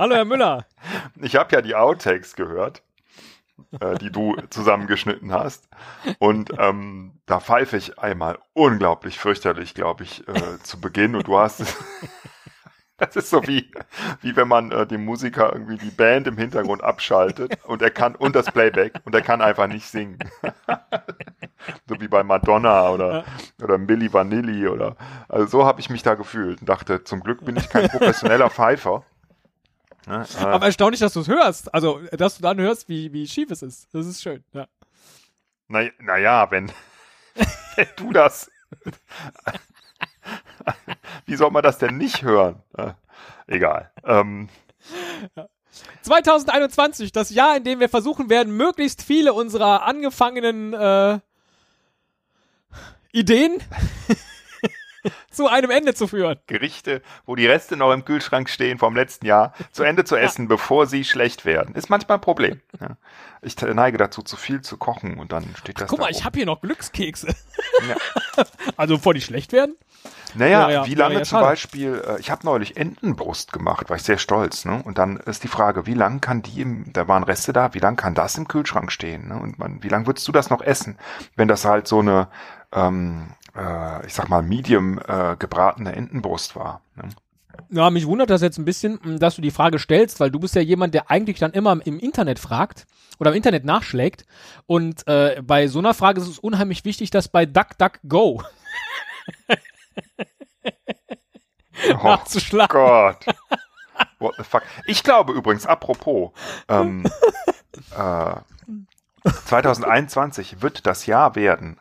Hallo, Herr Müller. Ich habe ja die Outtakes gehört, äh, die du zusammengeschnitten hast. Und ähm, da pfeife ich einmal unglaublich fürchterlich, glaube ich, äh, zu Beginn. Und du hast Das ist so wie, wie wenn man äh, dem Musiker irgendwie die Band im Hintergrund abschaltet und er kann, und das Playback, und er kann einfach nicht singen. so wie bei Madonna oder, oder Milli Vanilli oder, also so habe ich mich da gefühlt und dachte, zum Glück bin ich kein professioneller Pfeifer. Ne? Äh, Aber erstaunlich, dass du es hörst. Also, dass du dann hörst, wie, wie schief es ist. Das ist schön, ja. Naja, na wenn, wenn du das Wie soll man das denn nicht hören? Äh, egal. Ähm. 2021, das Jahr, in dem wir versuchen werden, möglichst viele unserer angefangenen äh, Ideen zu einem Ende zu führen. Gerichte, wo die Reste noch im Kühlschrank stehen vom letzten Jahr, zu Ende zu essen, ja. bevor sie schlecht werden. Ist manchmal ein Problem. Ja. Ich neige dazu, zu viel zu kochen und dann steht das. Ach, guck da mal, oben. ich habe hier noch Glückskekse. Ja. also bevor die schlecht werden. Naja, ja, wie lange ja zum Beispiel, äh, ich habe neulich Entenbrust gemacht, war ich sehr stolz, ne? Und dann ist die Frage, wie lange kann die im, da waren Reste da, wie lange kann das im Kühlschrank stehen? Ne? Und man, wie lange würdest du das noch essen, wenn das halt so eine ähm, äh, ich sag mal, medium äh, gebratene Entenbrust war. Ne? Ja, mich wundert das jetzt ein bisschen, dass du die Frage stellst, weil du bist ja jemand, der eigentlich dann immer im Internet fragt oder im Internet nachschlägt. Und äh, bei so einer Frage ist es unheimlich wichtig, dass bei DuckDuckGo oh nachzuschlagen. Gott. What the fuck? Ich glaube übrigens, apropos, ähm, äh, 2021 wird das Jahr werden,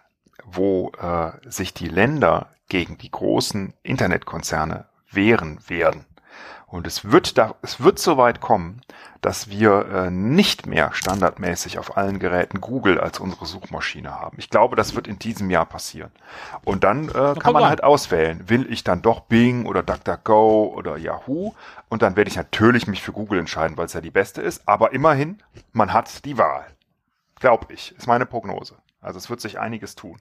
wo äh, sich die Länder gegen die großen Internetkonzerne wehren werden. Und es wird da, es wird so weit kommen, dass wir äh, nicht mehr standardmäßig auf allen Geräten Google als unsere Suchmaschine haben. Ich glaube, das wird in diesem Jahr passieren. Und dann äh, kann man halt auswählen, will ich dann doch Bing oder DuckDuckGo oder Yahoo? Und dann werde ich natürlich mich für Google entscheiden, weil es ja die beste ist. Aber immerhin, man hat die Wahl. Glaube ich, ist meine Prognose. Also es wird sich einiges tun.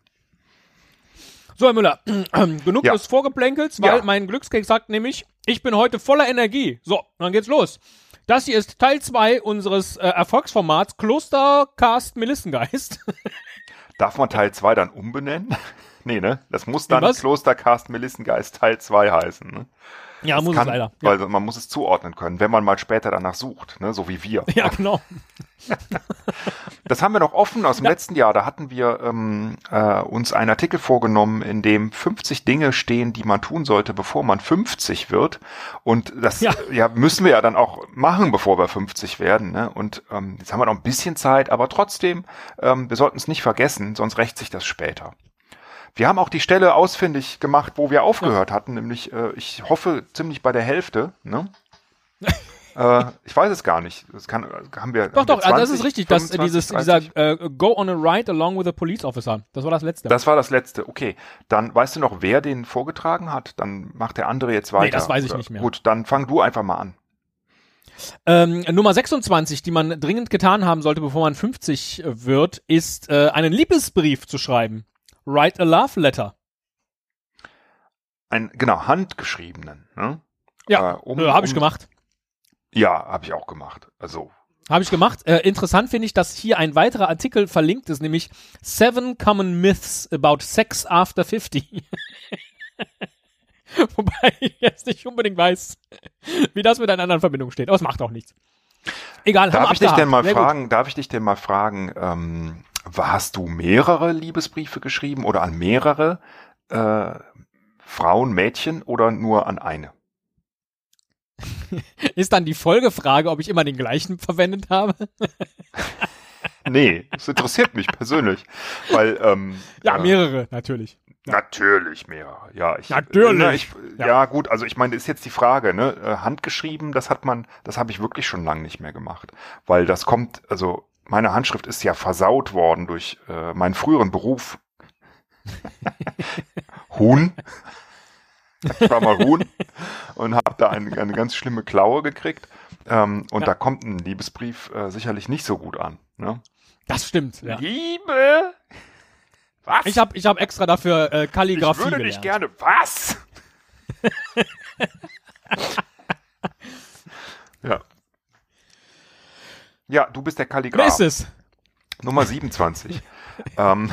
So, Herr Müller, genug ja. des Vorgeplänkels, weil ja. mein Glückskeks sagt nämlich, ich bin heute voller Energie. So, dann geht's los. Das hier ist Teil 2 unseres äh, Erfolgsformats Klostercast Melissengeist. Darf man Teil 2 dann umbenennen? nee, ne? Das muss dann Klostercast Melissengeist Teil 2 heißen. Ne? Ja, das muss kann, es leider. Weil man muss es zuordnen können, wenn man mal später danach sucht, ne? so wie wir. Ja, genau. das haben wir noch offen aus dem ja. letzten Jahr. Da hatten wir ähm, äh, uns einen Artikel vorgenommen, in dem 50 Dinge stehen, die man tun sollte, bevor man 50 wird. Und das ja. ja müssen wir ja dann auch machen, bevor wir 50 werden. Ne? Und ähm, jetzt haben wir noch ein bisschen Zeit, aber trotzdem, ähm, wir sollten es nicht vergessen, sonst rächt sich das später. Wir haben auch die Stelle ausfindig gemacht, wo wir aufgehört ja. hatten, nämlich, äh, ich hoffe, ziemlich bei der Hälfte. Ne? äh, ich weiß es gar nicht. Das kann, haben wir. Doch, haben doch, 20, also das ist richtig. 25, dass dieses, dieser äh, Go on a ride along with a police officer. Das war das letzte. Das war das letzte. Okay. Dann weißt du noch, wer den vorgetragen hat? Dann macht der andere jetzt weiter. Nee, das weiß ich nicht mehr. Gut, dann fang du einfach mal an. Ähm, Nummer 26, die man dringend getan haben sollte, bevor man 50 wird, ist äh, einen Liebesbrief zu schreiben. Write a Love Letter. Ein, genau, handgeschriebenen. Ne? Ja, äh, um, äh, habe ich um, gemacht. Ja, habe ich auch gemacht. Also. Habe ich gemacht. Äh, interessant finde ich, dass hier ein weiterer Artikel verlinkt ist, nämlich Seven Common Myths about Sex After 50. Wobei ich jetzt nicht unbedingt weiß, wie das mit einer anderen Verbindung steht. Aber es macht auch nichts. Egal, darf ich dich denn mal fragen, darf ich dich denn mal fragen, ähm, hast du mehrere Liebesbriefe geschrieben oder an mehrere äh, Frauen, Mädchen oder nur an eine? Ist dann die Folgefrage, ob ich immer den gleichen verwendet habe? nee, das interessiert mich persönlich, weil ähm, ja äh, mehrere natürlich. Ja. Natürlich mehrere, ja. Ich, natürlich. Ne, ich, ja. ja. gut, also ich meine, ist jetzt die Frage, ne? Äh, handgeschrieben, das hat man, das habe ich wirklich schon lange nicht mehr gemacht, weil das kommt, also meine Handschrift ist ja versaut worden durch äh, meinen früheren Beruf. Huhn. Ich war mal Huhn und habe da eine, eine ganz schlimme Klaue gekriegt. Ähm, und ja. da kommt ein Liebesbrief äh, sicherlich nicht so gut an. Ne? Das stimmt. Ja. Liebe. Was? Ich habe ich hab extra dafür äh, Kalligrafie. Ich würde nicht gerne. Was? Ja. Ja, du bist der Kalligraph. Wer ist es? Nummer 27. ähm,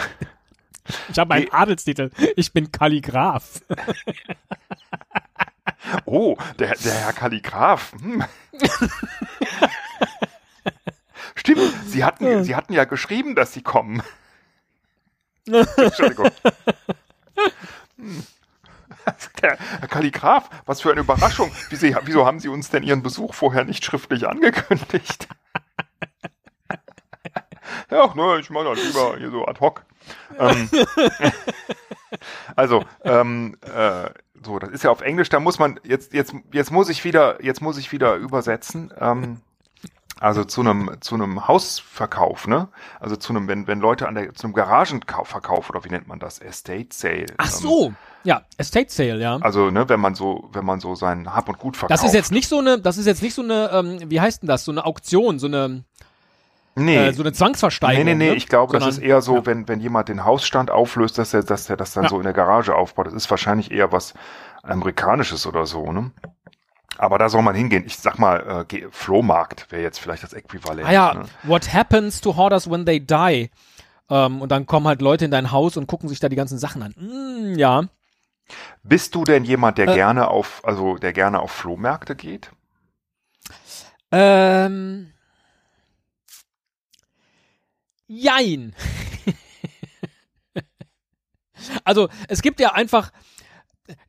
ich habe einen Adelstitel. Ich bin Kalligraph. oh, der, der Herr Kalligraph. Hm. Stimmt, Sie hatten, Sie hatten ja geschrieben, dass Sie kommen. Entschuldigung. Hm. Der Herr Kalligraph, was für eine Überraschung. Wieso, wieso haben Sie uns denn Ihren Besuch vorher nicht schriftlich angekündigt? Ja, ne, ich meine das lieber hier so ad hoc. Ähm, also, ähm, äh, so, das ist ja auf Englisch, da muss man, jetzt, jetzt, jetzt muss ich wieder, jetzt muss ich wieder übersetzen. Ähm, also zu einem zu einem Hausverkauf, ne? Also zu einem, wenn wenn Leute an der zu einem Garagenverkauf oder wie nennt man das? Estate Sale. Ach ähm, so, ähm, ja, Estate Sale, ja. Also ne, wenn man so wenn man so sein Hab und Gut verkauft. Das ist jetzt nicht so eine, das ist jetzt nicht so eine, ähm, wie heißt denn das? So eine Auktion, so eine Nee. Äh, so eine Zwangsversteigerung. Nee, nee, nee, ne? ich glaube, Sondern, das ist eher so, ja. wenn, wenn jemand den Hausstand auflöst, dass er, dass er das dann ja. so in der Garage aufbaut. Das ist wahrscheinlich eher was Amerikanisches oder so, ne? Aber da soll man hingehen. Ich sag mal, äh, Flohmarkt wäre jetzt vielleicht das Äquivalent. Ah ja, ne? what happens to hoarders when they die? Ähm, und dann kommen halt Leute in dein Haus und gucken sich da die ganzen Sachen an. Mm, ja. Bist du denn jemand, der äh, gerne auf, also der gerne auf Flohmärkte geht? Ähm. Jein. also es gibt ja einfach,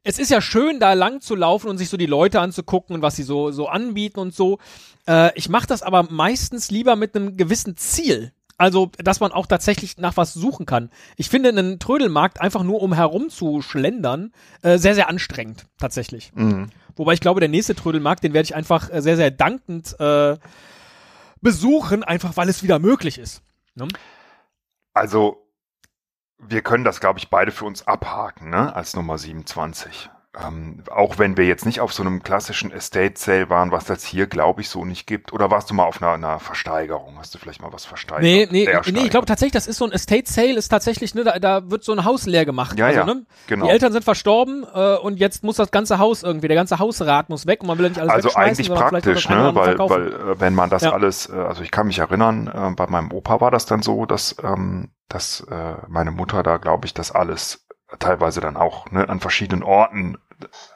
es ist ja schön, da lang zu laufen und sich so die Leute anzugucken und was sie so, so anbieten und so. Äh, ich mache das aber meistens lieber mit einem gewissen Ziel. Also, dass man auch tatsächlich nach was suchen kann. Ich finde einen Trödelmarkt einfach nur um herumzuschlendern äh, sehr, sehr anstrengend, tatsächlich. Mhm. Wobei ich glaube, der nächste Trödelmarkt, den werde ich einfach äh, sehr, sehr dankend äh, besuchen, einfach weil es wieder möglich ist. Ne? Also, wir können das, glaube ich, beide für uns abhaken, ne? Als Nummer 27. Ähm, auch wenn wir jetzt nicht auf so einem klassischen Estate Sale waren, was das hier, glaube ich, so nicht gibt. Oder warst du mal auf einer, einer Versteigerung? Hast du vielleicht mal was versteigert? Nee, nee, nee ich glaube tatsächlich, das ist so ein Estate Sale, ist tatsächlich, ne, da, da wird so ein Haus leer gemacht. Ja, also, ja, ne? genau. Die Eltern sind verstorben äh, und jetzt muss das ganze Haus irgendwie, der ganze Hausrat muss weg und man will ja nicht alles Also eigentlich praktisch, ne, weil, weil äh, wenn man das ja. alles, äh, also ich kann mich erinnern, äh, bei meinem Opa war das dann so, dass, ähm, dass äh, meine Mutter da, glaube ich, das alles teilweise dann auch ne, an verschiedenen Orten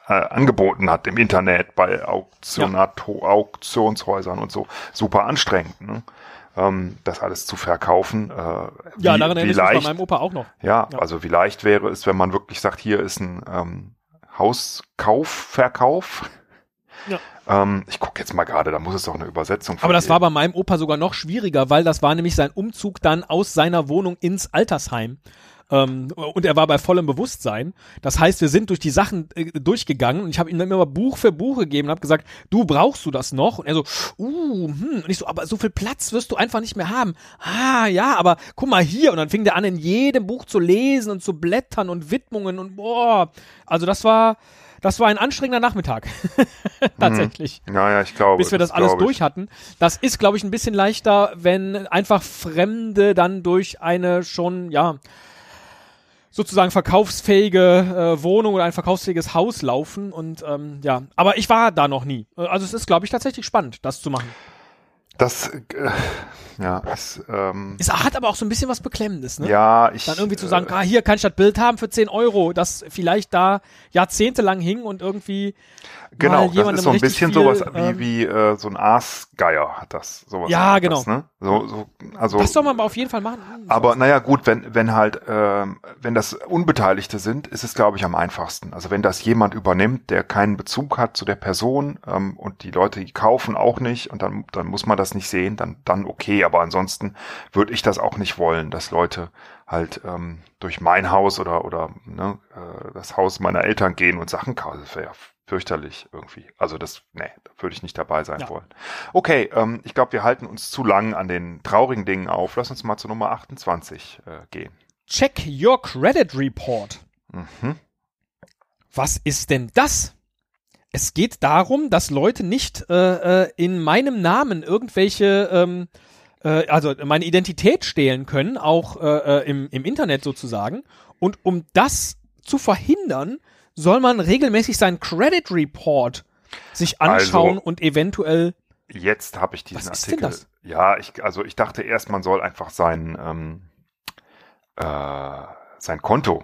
äh, angeboten hat im Internet bei Auktionato ja. Auktionshäusern und so. Super anstrengend, ne? ähm, das alles zu verkaufen. Äh, wie, ja, daran erinnere ich mich bei meinem Opa auch noch. Ja, ja, also wie leicht wäre es, wenn man wirklich sagt, hier ist ein ähm, Hauskauf, Verkauf. Ja. Ähm, ich gucke jetzt mal gerade, da muss es doch eine Übersetzung Aber das war bei meinem Opa sogar noch schwieriger, weil das war nämlich sein Umzug dann aus seiner Wohnung ins Altersheim. Ähm, und er war bei vollem Bewusstsein. Das heißt, wir sind durch die Sachen äh, durchgegangen und ich habe ihm dann immer Buch für Buch gegeben und habe gesagt, du brauchst du das noch? Und er so, uh, hm. Und ich so, aber so viel Platz wirst du einfach nicht mehr haben. Ah, ja, aber guck mal hier. Und dann fing der an, in jedem Buch zu lesen und zu blättern und Widmungen und boah. Also das war, das war ein anstrengender Nachmittag. Tatsächlich. Mhm. Ja, ja, ich glaube. Bis wir das, das alles durch hatten. Das ist, glaube ich, ein bisschen leichter, wenn einfach Fremde dann durch eine schon, ja, sozusagen verkaufsfähige äh, Wohnung oder ein verkaufsfähiges Haus laufen und ähm, ja, aber ich war da noch nie. Äh, also es ist, glaube ich, tatsächlich spannend, das zu machen. Das, äh, ja, es, ähm, es hat aber auch so ein bisschen was Beklemmendes, ne? Ja, ich. Dann irgendwie zu sagen, äh, ah, hier kann ich das Bild haben für 10 Euro, das vielleicht da jahrzehntelang hing und irgendwie Genau, das ist so ein bisschen viel, sowas wie, ähm, wie äh, so ein Aasgeier hat das. Sowas ja, genau. Das, ne? so, so, also, das soll man aber auf jeden Fall machen. Aber naja, gut, wenn, wenn halt, ähm, wenn das Unbeteiligte sind, ist es, glaube ich, am einfachsten. Also wenn das jemand übernimmt, der keinen Bezug hat zu der Person ähm, und die Leute, die kaufen auch nicht und dann, dann muss man das nicht sehen, dann, dann okay. Aber ansonsten würde ich das auch nicht wollen, dass Leute halt ähm, durch mein Haus oder oder ne, äh, das Haus meiner Eltern gehen und Sachen kaufen. Das wäre fürchterlich irgendwie. Also das, nee, da würde ich nicht dabei sein ja. wollen. Okay, ähm, ich glaube, wir halten uns zu lang an den traurigen Dingen auf. Lass uns mal zu Nummer 28 äh, gehen. Check your credit report. Mhm. Was ist denn das? Es geht darum, dass Leute nicht äh, äh, in meinem Namen irgendwelche, ähm, äh, also meine Identität stehlen können, auch äh, äh im, im Internet sozusagen. Und um das zu verhindern, soll man regelmäßig seinen Credit Report sich anschauen also, und eventuell Jetzt habe ich diesen Was Artikel. Ist denn das? Ja, ich, also ich dachte erst, man soll einfach sein, ähm, äh, sein Konto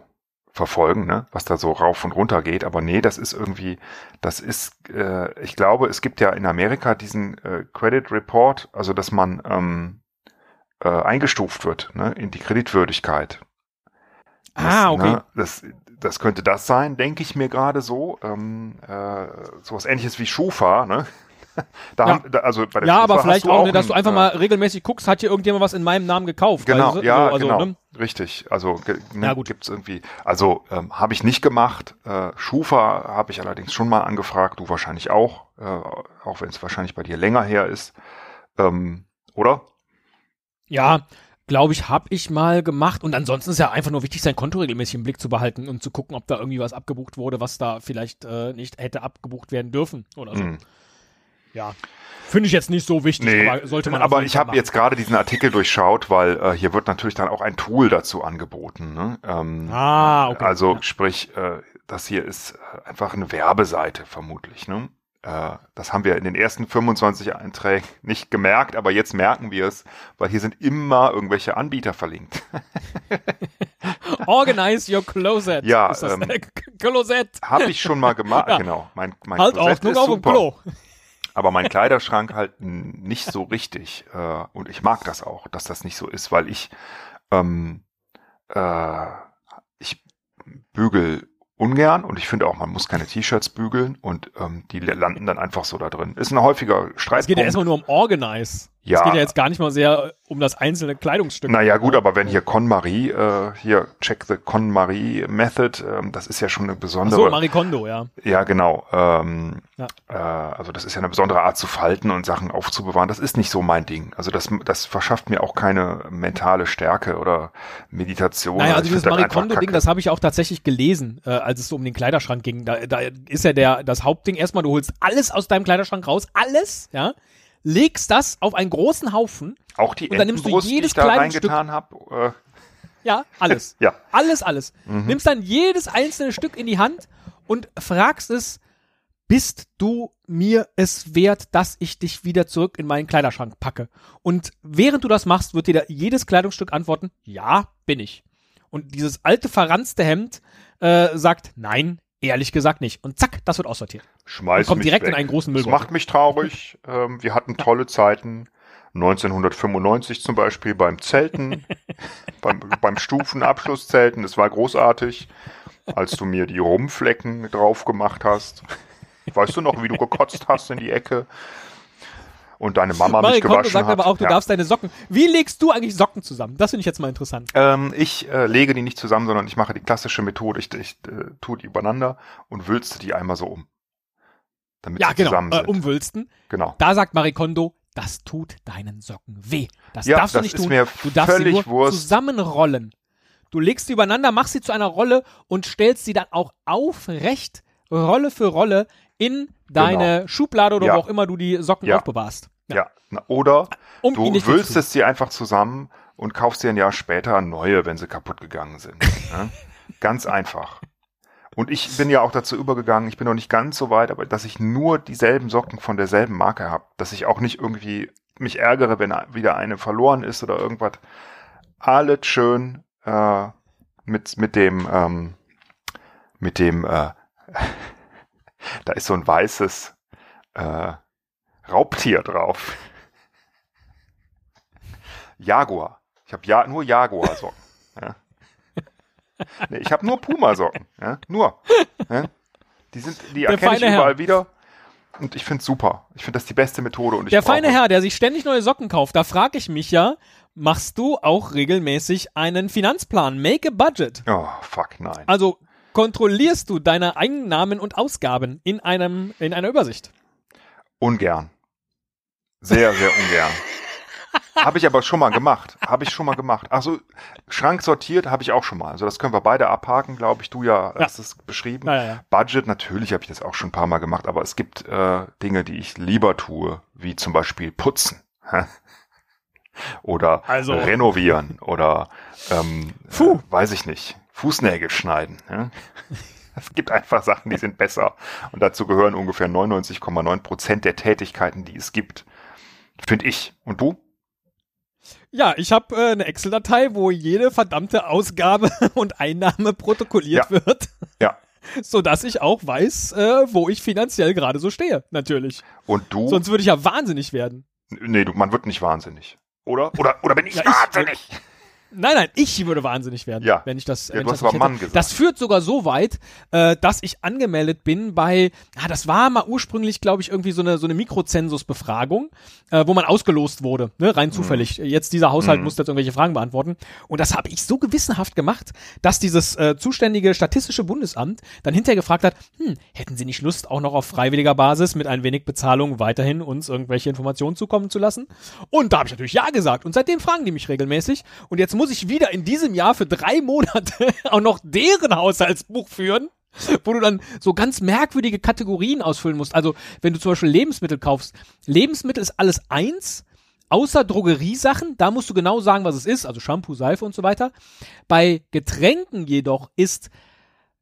verfolgen, ne? was da so rauf und runter geht. Aber nee, das ist irgendwie, das ist, äh, ich glaube, es gibt ja in Amerika diesen äh, Credit Report, also dass man ähm, äh, eingestuft wird ne? in die Kreditwürdigkeit. Das, ah, okay. Ne, das, das könnte das sein, denke ich mir gerade so. Ähm, äh, sowas ähnliches wie Schufa, ne? Da ja. haben, da, also bei der ja, Schufa aber vielleicht auch, auch ne, dass du einfach äh, mal regelmäßig guckst, hat hier irgendjemand was in meinem Namen gekauft? Genau, also, ja, so, also, genau, Ne? richtig. Also ge- ne, Ja, gut. gibt's irgendwie. Also ähm, habe ich nicht gemacht. Äh, Schufa habe ich allerdings schon mal angefragt. Du wahrscheinlich auch, äh, auch wenn es wahrscheinlich bei dir länger her ist, ähm, oder? Ja, glaube ich, habe ich mal gemacht. Und ansonsten ist ja einfach nur wichtig, sein Konto regelmäßig im Blick zu behalten und zu gucken, ob da irgendwie was abgebucht wurde, was da vielleicht äh, nicht hätte abgebucht werden dürfen oder so. Hm. Ja. Finde ich jetzt nicht so wichtig, Nee, aber sollte man aber ich habe jetzt gerade diesen Artikel durchschaut, weil äh, hier wird natürlich dann auch ein Tool dazu angeboten. Ne? Ähm, Ah, okay. Also Ja. sprich, äh, das hier ist äh, einfach eine Werbeseite vermutlich. Ne? Äh, das haben wir in den ersten 25 Einträgen nicht gemerkt, aber jetzt merken wir es, weil hier sind immer irgendwelche Anbieter verlinkt. Organize your closet. Ja, Ist das, ähm, äh, Closet. Habe ich schon mal gemacht, Ja. genau. Mein, mein Halt Klosett Ordnung ist auf dem super. Klo. Aber mein Kleiderschrank halt nicht so richtig. Äh, und ich mag das auch, dass das nicht so ist, weil ich, ähm, äh, ich bügel ungern und ich finde auch, man muss keine T-Shirts bügeln und ähm, die landen dann einfach so da drin. Ist ein häufiger Es Streitpunkt. geht ja erstmal nur um Organize. Ja. Es geht ja jetzt gar nicht mal sehr um das einzelne Kleidungsstück. Naja, gut, aber wenn hier KonMari, äh, hier check the KonMari Method, ähm, das ist ja schon eine Ach besondere. so, Marie Kondo, ja. Ja, genau. Ähm, Ja. Äh, also das ist ja eine besondere Art zu falten und Sachen aufzubewahren. Das ist nicht so mein Ding. Also das, das verschafft mir auch keine mentale Stärke oder Meditation. Naja, also Ich dieses Marie Kondo-Ding, kacke. das habe ich auch tatsächlich gelesen, äh, als es so um den Kleiderschrank ging. Da, da ist ja der, das Hauptding erstmal, du holst alles aus deinem Kleiderschrank raus, alles, ja, legst das auf einen großen Haufen, auch die und dann nimmst du Entenbrust, die jedes ich da Kleidungsstück- reingetan habe. ja, alles. Äh, ja, Alles, alles. Mhm. Nimmst dann jedes einzelne Stück in die Hand und fragst es, bist du mir es wert, dass ich dich wieder zurück in meinen Kleiderschrank packe? Und während du das machst, wird dir da jedes Kleidungsstück antworten, ja, bin ich. Und dieses alte, verranzte Hemd äh, sagt, nein, ehrlich gesagt nicht. Und zack, das wird aussortiert. schmeiß Und kommt direkt weg. in einen großen Das Müllbeutel. macht mich traurig. Ähm, wir hatten tolle Zeiten. 1995 zum Beispiel beim Zelten, beim, beim Stufenabschlusszelten. Das war großartig, als du mir die Rumflecken drauf gemacht hast. Weißt du noch, wie du gekotzt hast in die Ecke? Und deine Mama Marie mich gewaschen sagt hat. aber auch, du Ja. darfst deine Socken. Wie legst du eigentlich Socken zusammen? Das finde ich jetzt mal interessant. Ähm, ich äh, lege die nicht zusammen, sondern ich mache die klassische Methode. Ich, ich äh, tue die übereinander und wülste die einmal so um. Damit Ja, sie genau. zusammen Äh, sind. umwülsten. genau. Da sagt Marie Kondo, das tut deinen Socken weh. Das Ja, darfst du das nicht ist tun. mir du darfst sie nur Wurst. zusammenrollen. Du legst sie übereinander, machst sie zu einer Rolle und stellst sie dann auch aufrecht, Rolle für Rolle, in deine Schublade oder Genau. Ja. wo auch immer du die Socken Ja. aufbewahrst. Ja. Na, oder Um du wülstest sie einfach zusammen und kaufst dir ein Jahr später neue, wenn sie kaputt gegangen sind. ne? Ganz einfach. Und ich bin ja auch dazu übergegangen, ich bin noch nicht ganz so weit, aber dass ich nur dieselben Socken von derselben Marke habe. Dass ich auch nicht irgendwie mich ärgere, wenn wieder eine verloren ist oder irgendwas. Alles schön äh, mit, mit dem, ähm, mit dem, äh, da ist so ein weißes äh, Raubtier drauf. Jaguar. Ich habe ja, nur Jaguar-Socken. Ja. Nee, ich habe nur Puma-Socken. Ja. Nur. Ja. Die, sind, die Der erkenne ich feine Herr. überall wieder. Und ich finde super. Ich finde das die beste Methode. Und Der feine Herr, der sich ständig neue Socken kauft, da frage ich mich ja, machst du auch regelmäßig einen Finanzplan? Make a budget. Oh, fuck, nein. Also kontrollierst du deine Einnahmen und Ausgaben in einem in einer Übersicht. Ungern. Sehr, sehr ungern. habe ich aber schon mal gemacht. Habe ich schon mal gemacht. Also Schrank sortiert habe ich auch schon mal. Also das können wir beide abhaken, glaube ich. Du ja, Ja. hast es beschrieben. Naja, ja. Budget, natürlich habe ich das auch schon ein paar Mal gemacht, aber es gibt äh, Dinge, die ich lieber tue, wie zum Beispiel putzen. oder Also- renovieren oder ähm, Puh. Äh, weiß ich nicht, Fußnägel schneiden. Ja? Es gibt einfach Sachen, die sind besser. Und dazu gehören ungefähr 99,9 Prozent der Tätigkeiten, die es gibt. Finde ich. Und du? Ja, ich habe äh, eine Excel-Datei, wo jede verdammte Ausgabe und Einnahme protokolliert Ja. wird. Ja. So dass ich auch weiß, äh, wo ich finanziell gerade so stehe, natürlich. Und du? Sonst würde ich ja wahnsinnig werden. nee, du, man wird nicht wahnsinnig. Oder? Oder, oder bin ich Ja, ich- wahnsinnig? Nein, nein, ich würde wahnsinnig werden, Ja. wenn ich das. Ja, du hast das aber Mann hätte. gesagt. Das führt sogar so weit, äh, dass ich angemeldet bin bei, ah, das war mal ursprünglich, glaube ich, irgendwie so eine so eine Mikrozensusbefragung, äh, wo man ausgelost wurde, ne, Mhm. rein zufällig. Jetzt dieser Haushalt muss jetzt irgendwelche Fragen beantworten. Und das habe ich so gewissenhaft gemacht, dass dieses äh, zuständige statistische Bundesamt dann hinterher gefragt hat, hm, hätten Sie nicht Lust, auch noch auf freiwilliger Basis mit ein wenig Bezahlung weiterhin uns irgendwelche Informationen zukommen zu lassen? Und da habe ich natürlich ja gesagt. Und seitdem fragen die mich regelmäßig. Und jetzt muss ich wieder in diesem Jahr für drei Monate auch noch deren Haushaltsbuch führen. Wo du dann so ganz merkwürdige Kategorien ausfüllen musst. Also, wenn du zum Beispiel Lebensmittel kaufst, Lebensmittel ist alles eins, außer Drogeriesachen, da musst du genau sagen, was es ist, also Shampoo, Seife und so weiter. Bei Getränken jedoch ist,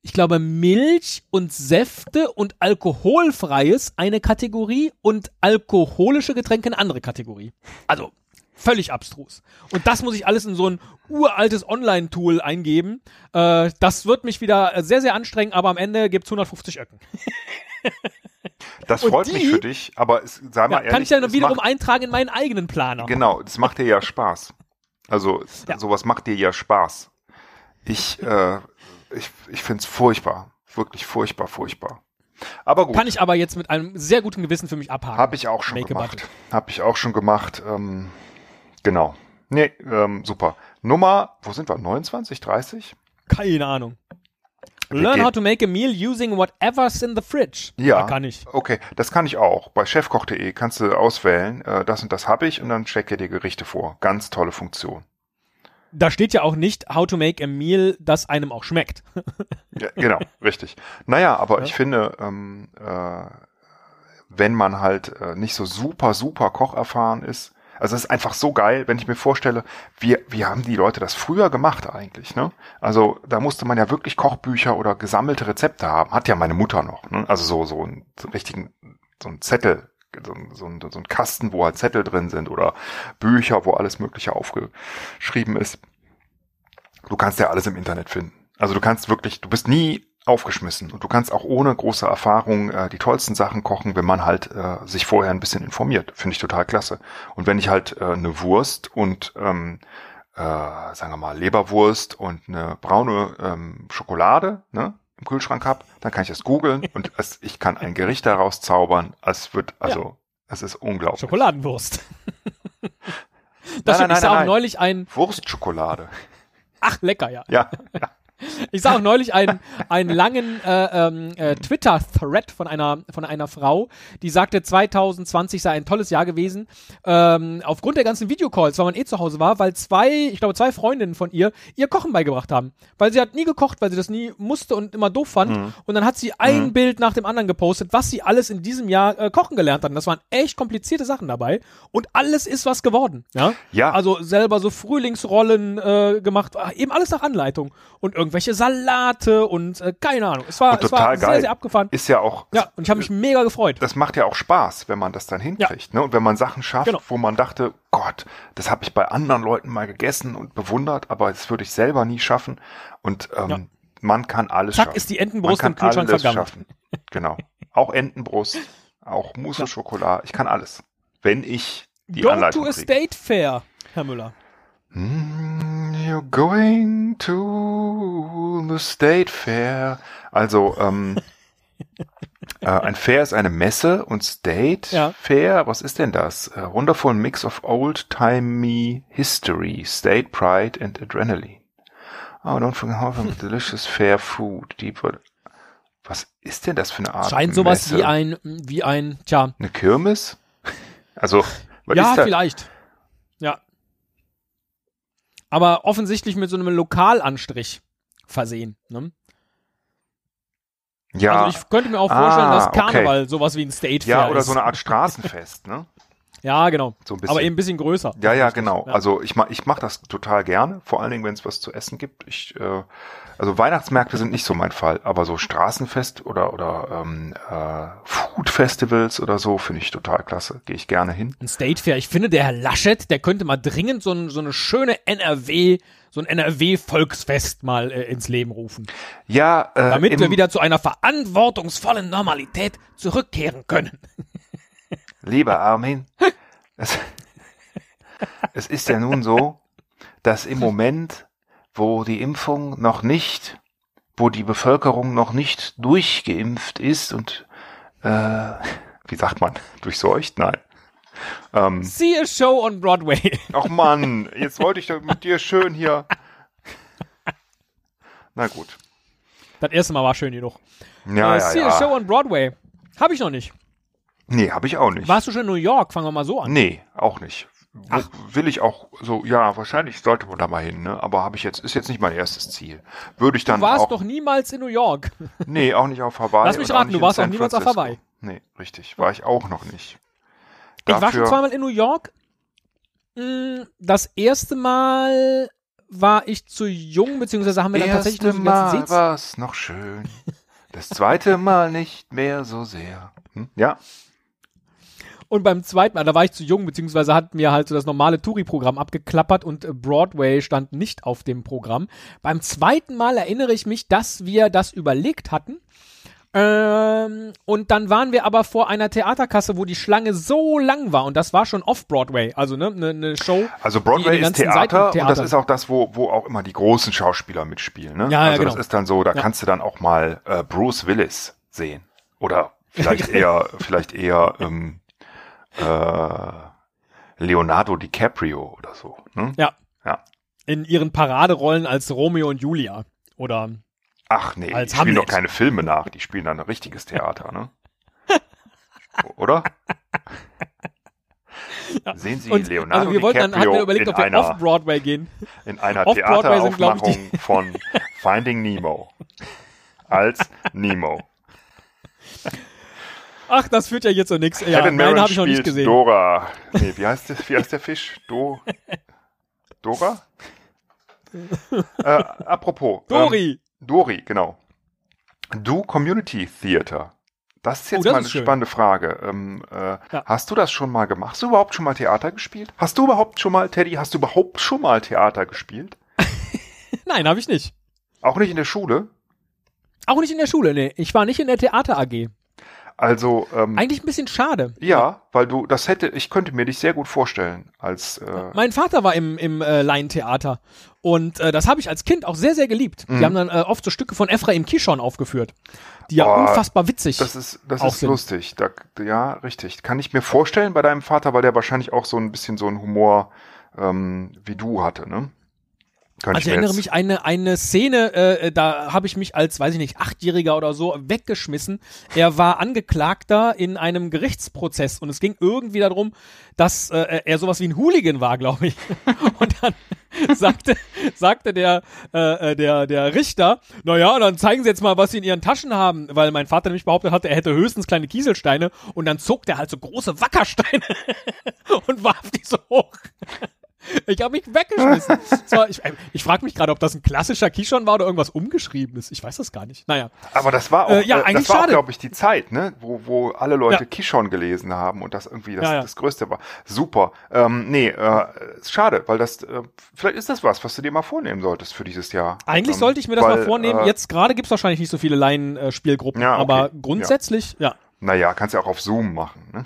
ich glaube, Milch und Säfte und alkoholfreies eine Kategorie und alkoholische Getränke eine andere Kategorie. Also völlig abstrus. Und das muss ich alles in so ein uraltes Online-Tool eingeben. Äh, das wird mich wieder sehr, sehr anstrengen, aber am Ende gibt's 150 Öcken. Das Und freut mich die- für dich, aber es, sei mal Ja, ehrlich, kann ich dann es wiederum macht, eintragen in meinen eigenen Planer. Genau, das macht dir ja Spaß. Also Ja. sowas macht dir ja Spaß. Ich, äh, ich, ich finde es furchtbar. Wirklich furchtbar, furchtbar. Aber gut, Kann ich aber jetzt mit einem sehr guten Gewissen für mich abhaken. habe ich auch schon Make gemacht. Habe ich auch schon gemacht. Ähm, genau. Nee, ähm, super. Nummer, wo sind wir? 29, 30? Keine Ahnung. Wir Learn gehen- how to make a meal using whatever's in the fridge. Ja. kann ich. Okay, das kann ich auch. Bei chefkoch.de kannst du auswählen, äh, das und das habe ich und dann steckt dir die Gerichte vor. Ganz tolle Funktion. Da steht ja auch nicht how to make a meal, das einem auch schmeckt. Ja, genau, richtig. Naja, aber Ja. ich finde, ähm, äh, wenn man halt äh, nicht so super, super kocherfahren ist, also es ist einfach so geil, wenn ich mir vorstelle, wie, wie haben die Leute das früher gemacht eigentlich, ne? Also da musste man ja wirklich Kochbücher oder gesammelte Rezepte haben. Hat ja meine Mutter noch, ne? Also so, so einen, so einen richtigen, so einen Zettel, so, so, ein, so ein Kasten, wo halt Zettel drin sind oder Bücher, wo alles Mögliche aufgeschrieben ist. Du kannst ja alles im Internet finden. Also du kannst wirklich, du bist nie aufgeschmissen und du kannst auch ohne große Erfahrung äh, die tollsten Sachen kochen, wenn man halt äh, sich vorher ein bisschen informiert. Finde ich total klasse. Und wenn ich halt äh, eine Wurst und ähm, äh, sagen wir mal Leberwurst und eine braune ähm, Schokolade ne, im Kühlschrank habe, dann kann ich das googeln und es, ich kann ein Gericht daraus zaubern. Es wird also, es ist unglaublich. Schokoladenwurst. Nein, das nein, stimmt. Ich sah nein, auch nein. neulich ein, Wurstschokolade. ach lecker, ja. Ja, Ich sah auch neulich einen, einen langen äh, ähm, äh, Twitter-Thread von einer, von einer Frau, die sagte, 2020 sei ein tolles Jahr gewesen. Ähm, aufgrund der ganzen Videocalls, weil man eh zu Hause war, weil zwei, ich glaube, zwei Freundinnen von ihr ihr Kochen beigebracht haben. Weil sie hat nie gekocht, weil sie das nie musste und immer doof fand. Mhm. Und dann hat sie ein Bild nach dem anderen gepostet, was sie alles in diesem Jahr äh, kochen gelernt hat. Und das waren echt komplizierte Sachen dabei. Und alles ist was geworden. Ja. Ja. Also selber so Frühlingsrollen äh, gemacht, ah, eben alles nach Anleitung. Und irgendwelche Salate und äh, keine Ahnung. Es war, Und es war total sehr, geil. sehr abgefahren. ist ja auch, Ja, und ich habe mich mega gefreut. das macht ja auch Spaß, wenn man das dann hinkriegt. Ne? Und wenn man Sachen schafft, Genau. wo man dachte, Gott, das habe ich bei anderen Leuten mal gegessen und bewundert, aber das würde ich selber nie schaffen. Und ähm, Ja. man kann alles Zack schaffen. ist die Entenbrust im Kühlschrank alles vergangen. schaffen. Genau. Auch Entenbrust, auch Mousse Schokolade. Ich kann alles. Wenn ich die Go Anleitung to a kriege. state fair, Herr Müller. Mm, You're going to the State Fair. Also, ähm, äh, ein Fair ist eine Messe und State Ja. Fair, was ist denn das? A wonderful mix of old-timey history, state pride and adrenaline. Oh, don't forget how delicious fair food. Deep was ist denn das für eine Art Scheint sowas Messe? wie ein, wie ein, tja, Eine Kirmes? Also, was ja, ist da? vielleicht. Aber offensichtlich mit so einem Lokalanstrich versehen. Ne? Ja, Also ich könnte mir auch vorstellen, Ah, dass okay. Karneval sowas wie ein State Fair ja, oder ist. so eine Art Straßenfest, ne? Ja, genau. So ein bisschen. Aber eben ein bisschen größer. Ja, ja, genau. Ja. Also ich mach, ich mach das total gerne, vor allen Dingen, wenn es was zu essen gibt. Ich, äh, also Weihnachtsmärkte sind nicht so mein Fall, aber so Straßenfest oder oder ähm, äh, Food Festivals oder so finde ich total klasse. Gehe ich gerne hin. Ein State Fair. Ich finde, der Herr Laschet, der könnte mal dringend so, ein, so eine schöne NRW, so ein NRW-Volksfest mal äh, ins Leben rufen. Ja, äh, Damit wir wieder zu einer verantwortungsvollen Normalität zurückkehren können. Lieber Armin, es, es ist ja nun so, dass im Moment, wo die Impfung noch nicht, wo die Bevölkerung noch nicht durchgeimpft ist und, äh, wie sagt man, durchseucht? Nein. Ähm, See a show on Broadway. ach Mann, jetzt wollte ich doch mit dir schön hier. Na gut. Das erste Mal war schön genug. Ja, äh, ja, See a show ja. on Broadway. Habe ich noch nicht. Nee, habe ich auch nicht. Warst du schon in New York? Fangen wir mal so an. Nee, auch nicht. Wo, will ich auch so, ja, wahrscheinlich sollte man da mal hin, ne? Aber habe ich jetzt, ist jetzt nicht mein erstes Ziel. Würde ich dann Du warst auch. doch niemals in New York. Nee, auch nicht auf Hawaii. Lass mich raten, du warst auch niemals auf. Hawaii. Nee, richtig. War ich auch noch nicht. Ich war schon Dafür- zweimal in New York. Mm, Das erste Mal war ich zu jung, beziehungsweise haben wir dann tatsächlich nur die ganzen Mal Sitz. war's noch schön. Das zweite Mal nicht mehr so sehr. Hm? Ja, Und beim zweiten Mal, da war ich zu jung, beziehungsweise hat mir halt so das normale Touri-Programm abgeklappert und äh, Broadway stand nicht auf dem Programm. Beim zweiten Mal erinnere ich mich, dass wir das überlegt hatten. Ähm, und dann waren wir aber vor einer Theaterkasse, wo die Schlange so lang war und das war schon off-Broadway, also ne, ne, ne Show. also Broadway ist ganzen Theater und das ist auch das, wo, wo auch immer die großen Schauspieler mitspielen. Ne? Ja, ja, also das genau. ist dann so, da Ja. kannst du dann auch mal äh, Bruce Willis sehen. Oder vielleicht eher, vielleicht eher ähm, äh, Leonardo DiCaprio oder so. Ne? Ja. Ja. In ihren Paraderollen als Romeo und Julia. Oder Ach nee, Als die spielen Hamlet. doch keine Filme nach, die spielen dann ein richtiges Theater, ne? Oder? Sehen Sie und, Leonardo also wir wollten dann, hatten DiCaprio wir überlegt, in, ob wir einer, off-Broadway gehen. in einer Theateraufmachung von Finding Nemo als Nemo. Ach, das führt ja jetzt zu nichts. Ja, Helen nein, Mirren habe ich noch nicht gesehen. Dora. Nee, wie heißt, das, wie heißt der Fisch? Do, Dora? äh, apropos. Ähm, Dori! Dori, genau. Du Community Theater. Das ist jetzt Oh, das mal eine spannende Frage. Ähm, äh, Ja. Hast du das schon mal gemacht? Hast du überhaupt schon mal Theater gespielt? Hast du überhaupt schon mal, Teddy, hast du überhaupt schon mal Theater gespielt? Nein, habe ich nicht. Auch nicht in der Schule? Auch nicht in der Schule, nee. Ich war nicht in der Theater AG. Also, ähm, Eigentlich ein bisschen schade. ja, weil du, das hätte, ich könnte mir dich sehr gut vorstellen, als, äh, Mein Vater war im, im äh, Laientheater und äh, das habe ich als Kind auch sehr, sehr geliebt. Mhm. Die haben dann äh, oft so Stücke von Ephraim Kishon aufgeführt, die ja Boah, unfassbar witzig das ist, das ist sind. lustig. Da, ja, richtig. Kann ich mir vorstellen bei deinem Vater, weil der wahrscheinlich auch so ein bisschen so einen Humor, ähm, wie du hatte, ne? Könnte Also ich erinnere jetzt- mich eine eine Szene, äh, da habe ich mich als, weiß ich nicht, Achtjähriger oder so weggeschmissen. Er war Angeklagter in einem Gerichtsprozess und es ging irgendwie darum, dass äh, er sowas wie ein Hooligan war, glaube ich. Und dann sagte sagte der äh, äh, der der Richter, na ja, dann zeigen Sie jetzt mal, was Sie in Ihren Taschen haben, weil mein Vater nämlich behauptet hatte, er hätte höchstens kleine Kieselsteine und dann zog der halt so große Wackersteine und warf die so hoch. Ich habe mich weggeschmissen. War, ich ich frage mich gerade, ob das ein klassischer Kishon war oder irgendwas umgeschriebenes. Ich weiß das gar nicht. Naja. Aber das war auch, Äh, ja, äh, eigentlich das war glaube ich, die Zeit, ne, wo, wo alle Leute Ja. Kishon gelesen haben und das irgendwie das, Ja, ja. das Größte war. Super. Ähm, nee, äh, schade, weil das, äh, vielleicht ist das was, was du dir mal vornehmen solltest für dieses Jahr. Eigentlich Ähm, sollte ich mir das weil, mal vornehmen. Äh, Jetzt gerade gibt's wahrscheinlich nicht so viele Laien-Spielgruppen, Ja, okay. aber grundsätzlich, ja. Naja, kannst ja auch auf Zoom machen, ne?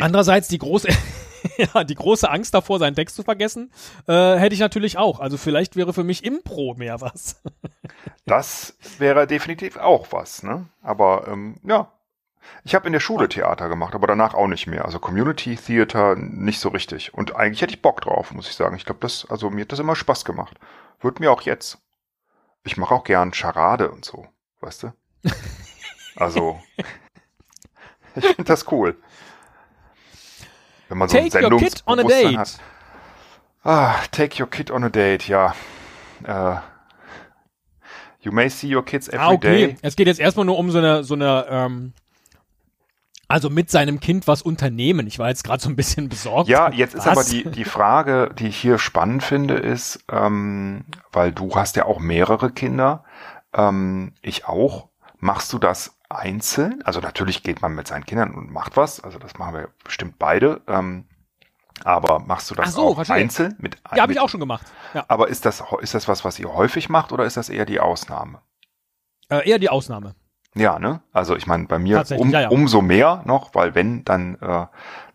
Andererseits die große, ja, die große Angst davor, seinen Text zu vergessen, äh, hätte ich natürlich auch. Also vielleicht wäre für mich Impro mehr was. Das wäre definitiv auch was, ne? Aber ähm, ja. Ich habe in der Schule Theater gemacht, aber danach auch nicht mehr. Also Community Theater nicht so richtig. Und eigentlich hätte ich Bock drauf, muss ich sagen. Ich glaube, das, also mir hat das immer Spaß gemacht. Wird mir auch jetzt. Ich mache auch gern Charade und so, weißt du? Also, ich finde das cool. Wenn man so ein Take your kid on a date. hat. Ah, take your kid on a date, ja. Äh, you may see your kids every Ah, okay. day. Es geht jetzt erstmal nur um so eine, so eine, ähm, Also mit seinem Kind was unternehmen. Ich war jetzt gerade so ein bisschen besorgt. Ja, jetzt was? ist aber die, die Frage, die ich hier spannend finde, ist, ähm, weil du hast ja auch mehrere Kinder, ähm, ich auch. Machst du das einzeln? Also natürlich geht man mit seinen Kindern und macht was. Also das machen wir bestimmt beide. Ähm, aber machst du das so, auch verstehe. einzeln? Mit, ja, habe ich auch schon gemacht. Ja. Aber ist das, ist das was, was ihr häufig macht oder ist das eher die Ausnahme? Äh, eher die Ausnahme. Ja, ne? Also ich meine, bei mir um, ja, ja. umso mehr noch, weil wenn, dann, äh,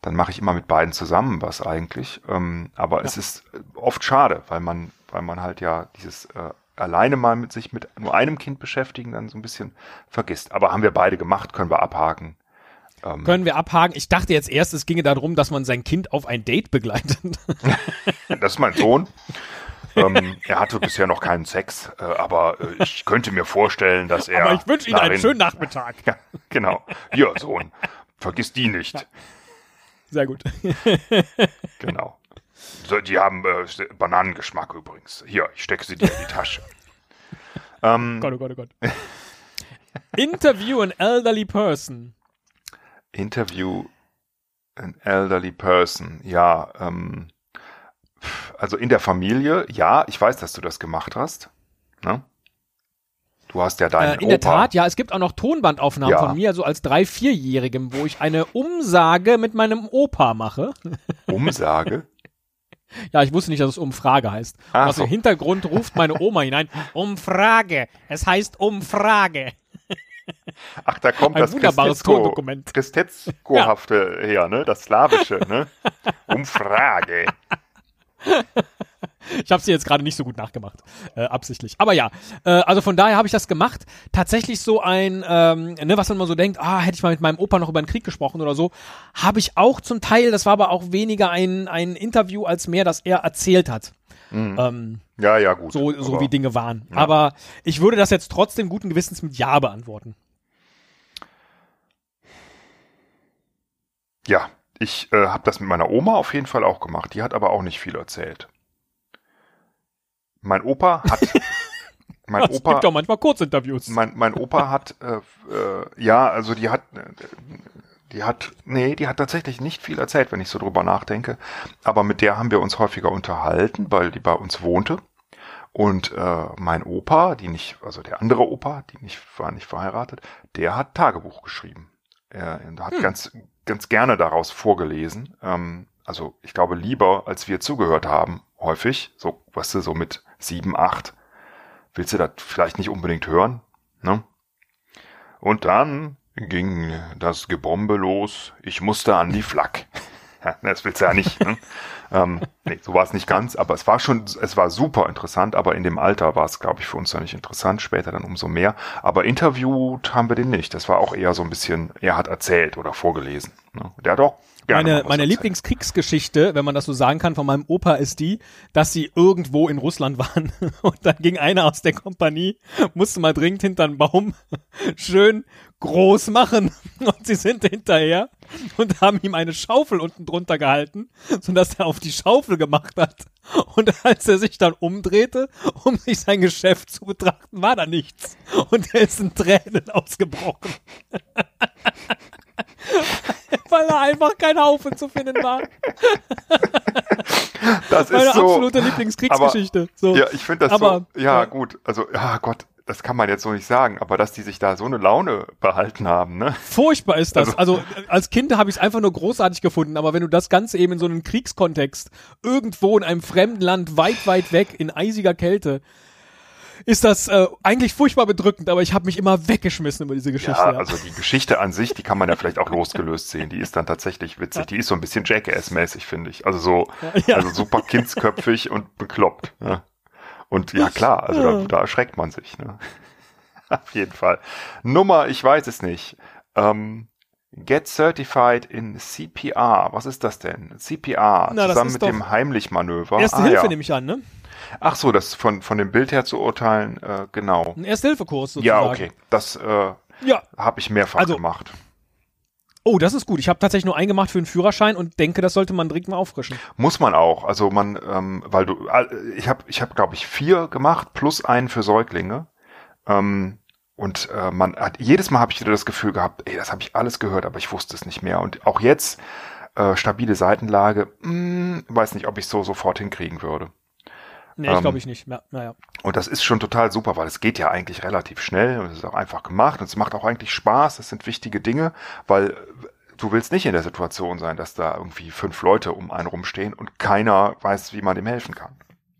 dann mache ich immer mit beiden zusammen was eigentlich. Ähm, aber es ist oft schade, weil man, weil man halt ja dieses äh, alleine mal mit sich mit nur einem Kind beschäftigen dann so ein bisschen vergisst. Aber haben wir beide gemacht, können wir abhaken. Ähm, Können wir abhaken? Ich dachte jetzt erst, es ginge darum, dass man sein Kind auf ein Date begleitet. das ist mein Sohn. ähm, er hatte bisher noch keinen Sex, äh, aber äh, ich könnte mir vorstellen, dass er. Aber ich wünsche Ihnen einen schönen Nachmittag. Ja, genau. Hier, Sohn, vergiss die nicht. Ja. Sehr gut. genau. So, die haben äh, Bananengeschmack übrigens. Hier, ich stecke sie dir in die Tasche. ähm, Gott, oh Gott, oh Gott. Interview an elderly person. Interview an elderly person. Ja, ähm, also in der Familie, ja, ich weiß, dass du das gemacht hast. Ne? Du hast ja deinen äh, In Opa. der Tat, ja, es gibt auch noch Tonbandaufnahmen ja. von mir, so als drei, vierjährigem, wo ich eine Umsage mit meinem Opa mache. Umsage? Ja, ich wusste nicht, dass es Umfrage heißt. Ach aus dem Hintergrund ruft meine Oma hinein, Umfrage. Es heißt Umfrage. Ach, da kommt Ein das. Christetzko-hafte ja. her, ne? Das Slawische, ne? Umfrage. Ich habe sie jetzt gerade nicht so gut nachgemacht, äh, absichtlich. Aber ja, äh, also von daher habe ich das gemacht. Tatsächlich so ein, ähm, ne, was man mal so denkt, ah, hätte ich mal mit meinem Opa noch über den Krieg gesprochen oder so, habe ich auch zum Teil. Das war aber auch weniger ein ein Interview als mehr, dass er erzählt hat. Mhm. Ähm, ja, ja, gut. So, so aber, wie Dinge waren. Ja. Aber ich würde das jetzt trotzdem guten Gewissens mit Ja beantworten. Ja, ich äh, habe das mit meiner Oma auf jeden Fall auch gemacht. Die hat aber auch nicht viel erzählt. Mein Opa hat. mein es Opa, gibt doch manchmal Kurzinterviews. Mein, mein Opa hat, äh, äh, ja, also die hat, die hat, nee, die hat tatsächlich nicht viel erzählt, wenn ich so drüber nachdenke. Aber mit der haben wir uns häufiger unterhalten, weil die bei uns wohnte. Und äh, mein Opa, die nicht, also der andere Opa, die nicht war nicht verheiratet, der hat Tagebuch geschrieben. Er, er hat hm. ganz ganz gerne daraus vorgelesen. Ähm, also ich glaube lieber, als wir zugehört haben, häufig. So, weißt du, so mit sieben, acht. Willst du das vielleicht nicht unbedingt hören? Ne? Und dann ging das Gebombe los. Ich musste an die Flak. das willst du ja nicht. Ne? ähm, nee, so war es nicht ganz, aber es war schon, es war super interessant, aber in dem Alter war es, glaube ich, für uns noch nicht interessant, später dann umso mehr. Aber interviewt haben wir den nicht. Das war auch eher so ein bisschen, er hat erzählt oder vorgelesen. Ne? Der hat auch meine, meine Lieblingskriegsgeschichte, wenn man das so sagen kann, von meinem Opa ist die, dass sie irgendwo in Russland waren und dann ging einer aus der Kompanie, musste mal dringend hinter einen Baum schön groß machen und sie sind hinterher und haben ihm eine Schaufel unten drunter gehalten, sodass er auf die Schaufel gemacht hat. Und als er sich dann umdrehte, um sich sein Geschäft zu betrachten, war da nichts. Und er ist in Tränen ausgebrochen. Weil da einfach kein Haufen zu finden war. Das Meine ist so, absolute Lieblingskriegsgeschichte. so. Ja, ich finde das aber, so, ja, ja, gut. Also, ja Gott, das kann man jetzt so nicht sagen, aber dass die sich da so eine Laune behalten haben, ne? Furchtbar ist das. Also, also als Kind habe ich es einfach nur großartig gefunden, aber wenn du das Ganze eben in so einem Kriegskontext irgendwo in einem fremden Land weit, weit weg in eisiger Kälte ist das äh, eigentlich furchtbar bedrückend, aber ich habe mich immer weggeschmissen über diese Geschichte. Ja, ja, also die Geschichte an sich, die kann man ja vielleicht auch losgelöst sehen. Die ist dann tatsächlich witzig. Ja. Die ist so ein bisschen Jackass-mäßig, finde ich. Also so, ja. also super kindsköpfig und bekloppt. Ja. Und ja, klar, also da, da erschreckt man sich. Ne? Auf jeden Fall. Nummer, ich weiß es nicht. Ähm, Get Certified in CPR. Was ist das denn? CPR, Na, zusammen mit dem Heimlich-Manöver. Erste ah, Hilfe ja. nehme ich an, ne? Ach so, das von, von dem Bild her zu urteilen, äh, genau. Ein Erste-Hilfe-Kurs sozusagen. Ja, okay. Das äh, ja. habe ich mehrfach also, gemacht. Oh, das ist gut. Ich habe tatsächlich nur eingemacht für einen Führerschein und denke, das sollte man dringend mal auffrischen. Muss man auch. Also man, ähm, weil du, ich habe, ich habe, glaube ich, vier gemacht plus einen für Säuglinge. Ähm, und äh, man hat jedes Mal habe ich wieder das Gefühl gehabt, ey, das habe ich alles gehört, aber ich wusste es nicht mehr. Und auch jetzt äh, stabile Seitenlage, mh, hm, weiß nicht, ob ich so sofort hinkriegen würde. Nee, ich glaube ähm, ich nicht. Ja, naja. Und das ist schon total super, weil es geht ja eigentlich relativ schnell und es ist auch einfach gemacht und es macht auch eigentlich Spaß. Das sind wichtige Dinge, weil du willst nicht in der Situation sein, dass da irgendwie fünf Leute um einen rumstehen und keiner weiß, wie man dem helfen kann.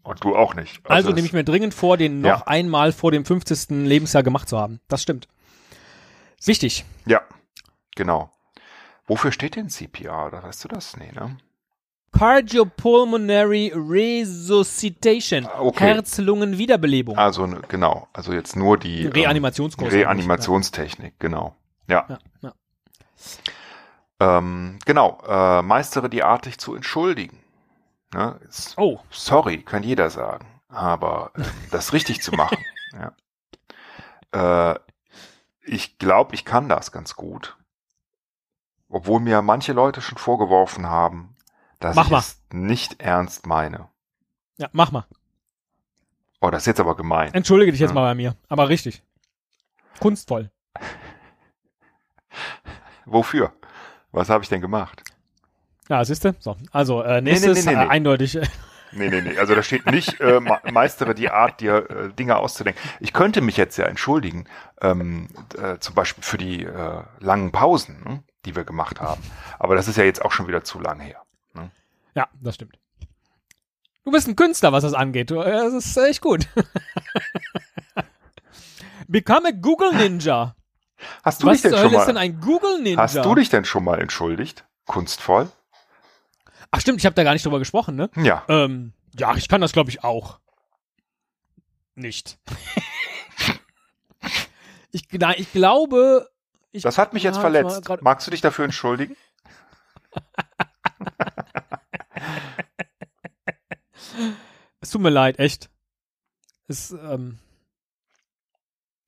Und du auch nicht. Also, also nehme ich mir dringend vor, den noch ja. einmal vor dem 50. Lebensjahr gemacht zu haben. Das stimmt. Wichtig. Ja, genau. Wofür steht denn CPR? Da weißt du das? Nee, ne? Cardiopulmonary Resuscitation. Okay. Herz-Lungen-Wiederbelebung. Also genau, also jetzt nur die ähm, Reanimationskurs. Reanimationstechnik, ja. genau. Ja. ja, ja. Ähm, genau, äh, meistere die artig zu entschuldigen. Ne? oh. Sorry, kann jeder sagen. Aber äh, das richtig zu machen. Ja. Äh, ich glaube, ich kann das ganz gut. Obwohl mir manche Leute schon vorgeworfen haben, dass mach ich mal. es nicht ernst meine. Ja, mach mal. Oh, das ist jetzt aber gemein. Entschuldige dich jetzt ja. mal bei mir, aber richtig. Kunstvoll. Wofür? Was habe ich denn gemacht? Ja, siehste. So, also äh, nächstes nee, nee, nee, äh, eindeutig. Nee, nee, nee. Also da steht nicht, äh, meistere die Art, dir äh, Dinge auszudenken. Ich könnte mich jetzt ja entschuldigen, ähm, äh, zum Beispiel für die äh, langen Pausen, ne, die wir gemacht haben. Aber das ist ja jetzt auch schon wieder zu lang her. Ne? Ja, das stimmt. Du bist ein Künstler, was das angeht. Äh, das ist echt gut. Become a Google Ninja. Hast du was dich denn schon mal? ist denn ein Google Ninja? Hast du dich denn schon mal entschuldigt? Kunstvoll? Ach stimmt, ich habe da gar nicht drüber gesprochen, ne? Ja. Ähm, ja, ich kann das, glaube ich, auch. Nicht. ich, na, ich glaube. Ich, das hat mich jetzt verletzt. Magst du dich dafür entschuldigen? es tut mir leid, echt. Es, ähm,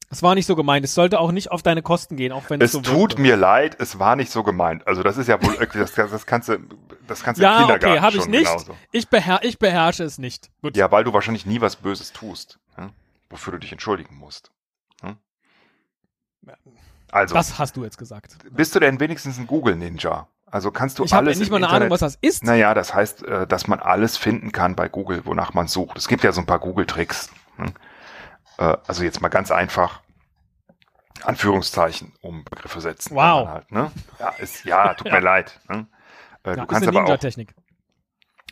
es war nicht so gemeint. Es sollte auch nicht auf deine Kosten gehen, auch wenn es, es so tut wirkte. mir leid. Es war nicht so gemeint. Also das ist ja wohl das, das kannst du, das kannst du ja, im Kindergarten okay, habe ich nicht. Genauso. Ich, beher ich beherrsche es nicht. Gut. Ja, weil du wahrscheinlich nie was Böses tust, hm? wofür du dich entschuldigen musst. Hm? Also. Das hast du jetzt gesagt. Bist du denn wenigstens ein Google Ninja? Also kannst du ich alles. Ich habe nicht mal eine Internet, Ahnung, was das ist. Naja, das heißt, äh, dass man alles finden kann bei Google, wonach man sucht. Es gibt ja so ein paar Google-Tricks. Hm? Äh, also jetzt mal ganz einfach. Anführungszeichen um Begriffe setzen. Wow. Halt, ne? Ja, ist, ja, tut ja. mir leid. Ne? Äh, ja, du kannst aber auch.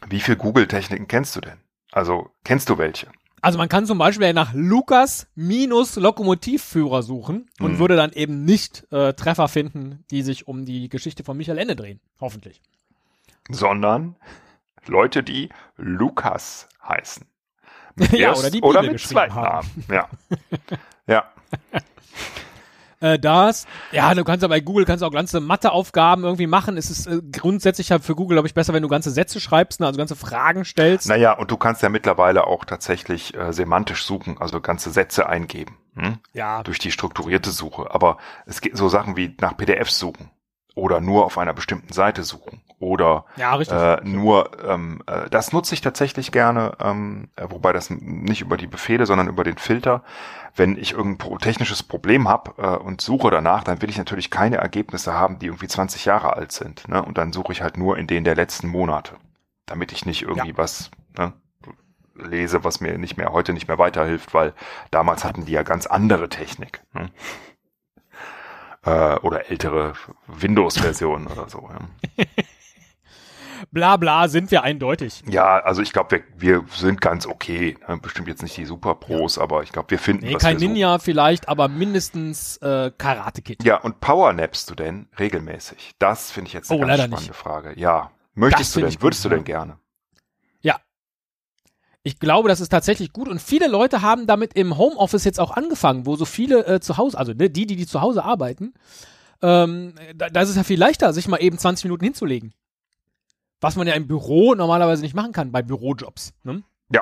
Wie viele Google-Techniken kennst du denn? Also kennst du welche? Also man kann zum Beispiel nach Lukas minus Lokomotivführer suchen und hm. würde dann eben nicht äh, Treffer finden, die sich um die Geschichte von Michael Ende drehen. Hoffentlich. Sondern Leute, die Lukas heißen. ja, oder die Bibel oder mit haben. Namen. Ja. ja. äh, das. Ja, du kannst aber bei Google kannst auch ganze Matheaufgaben irgendwie machen. Es ist äh, grundsätzlich halt für Google, glaube ich, besser, wenn du ganze Sätze schreibst, ne, also ganze Fragen stellst. Naja, und du kannst ja mittlerweile auch tatsächlich äh, semantisch suchen, also ganze Sätze eingeben. Hm? Ja. Durch die strukturierte Suche. Aber es geht so Sachen wie nach PDFs suchen oder nur auf einer bestimmten Seite suchen oder ja, äh, nur ähm, äh, das nutze ich tatsächlich gerne, ähm, äh, wobei das nicht über die Befehle, sondern über den Filter. Wenn ich irgendein technisches Problem habe äh, und suche danach, dann will ich natürlich keine Ergebnisse haben, die irgendwie 20 Jahre alt sind. Ne? Und dann suche ich halt nur in denen der letzten Monate, damit ich nicht irgendwie ja. was ne, lese, was mir nicht mehr heute nicht mehr weiterhilft, weil damals hatten die ja ganz andere Technik. Ne? Äh, oder ältere Windows-Versionen oder so. Ja. Bla bla sind wir eindeutig. Ja, also ich glaube, wir, wir sind ganz okay. Ne? Bestimmt jetzt nicht die Super Pros, ja. aber ich glaube, wir finden nee, kein Ninja vielleicht, aber mindestens äh, Karate Kid. Ja, und Powernappst du denn regelmäßig? Das finde ich jetzt eine oh, ganz spannende nicht. Frage. Ja, möchtest das du denn? Würdest gut, du denn gerne? Ich glaube, das ist tatsächlich gut und viele Leute haben damit im Homeoffice jetzt auch angefangen, wo so viele äh, zu Hause, also ne, die, die, die zu Hause arbeiten, ähm, da, da ist es ja viel leichter, sich mal eben 20 Minuten hinzulegen. Was man ja im Büro normalerweise nicht machen kann, bei Bürojobs. Ne? Ja,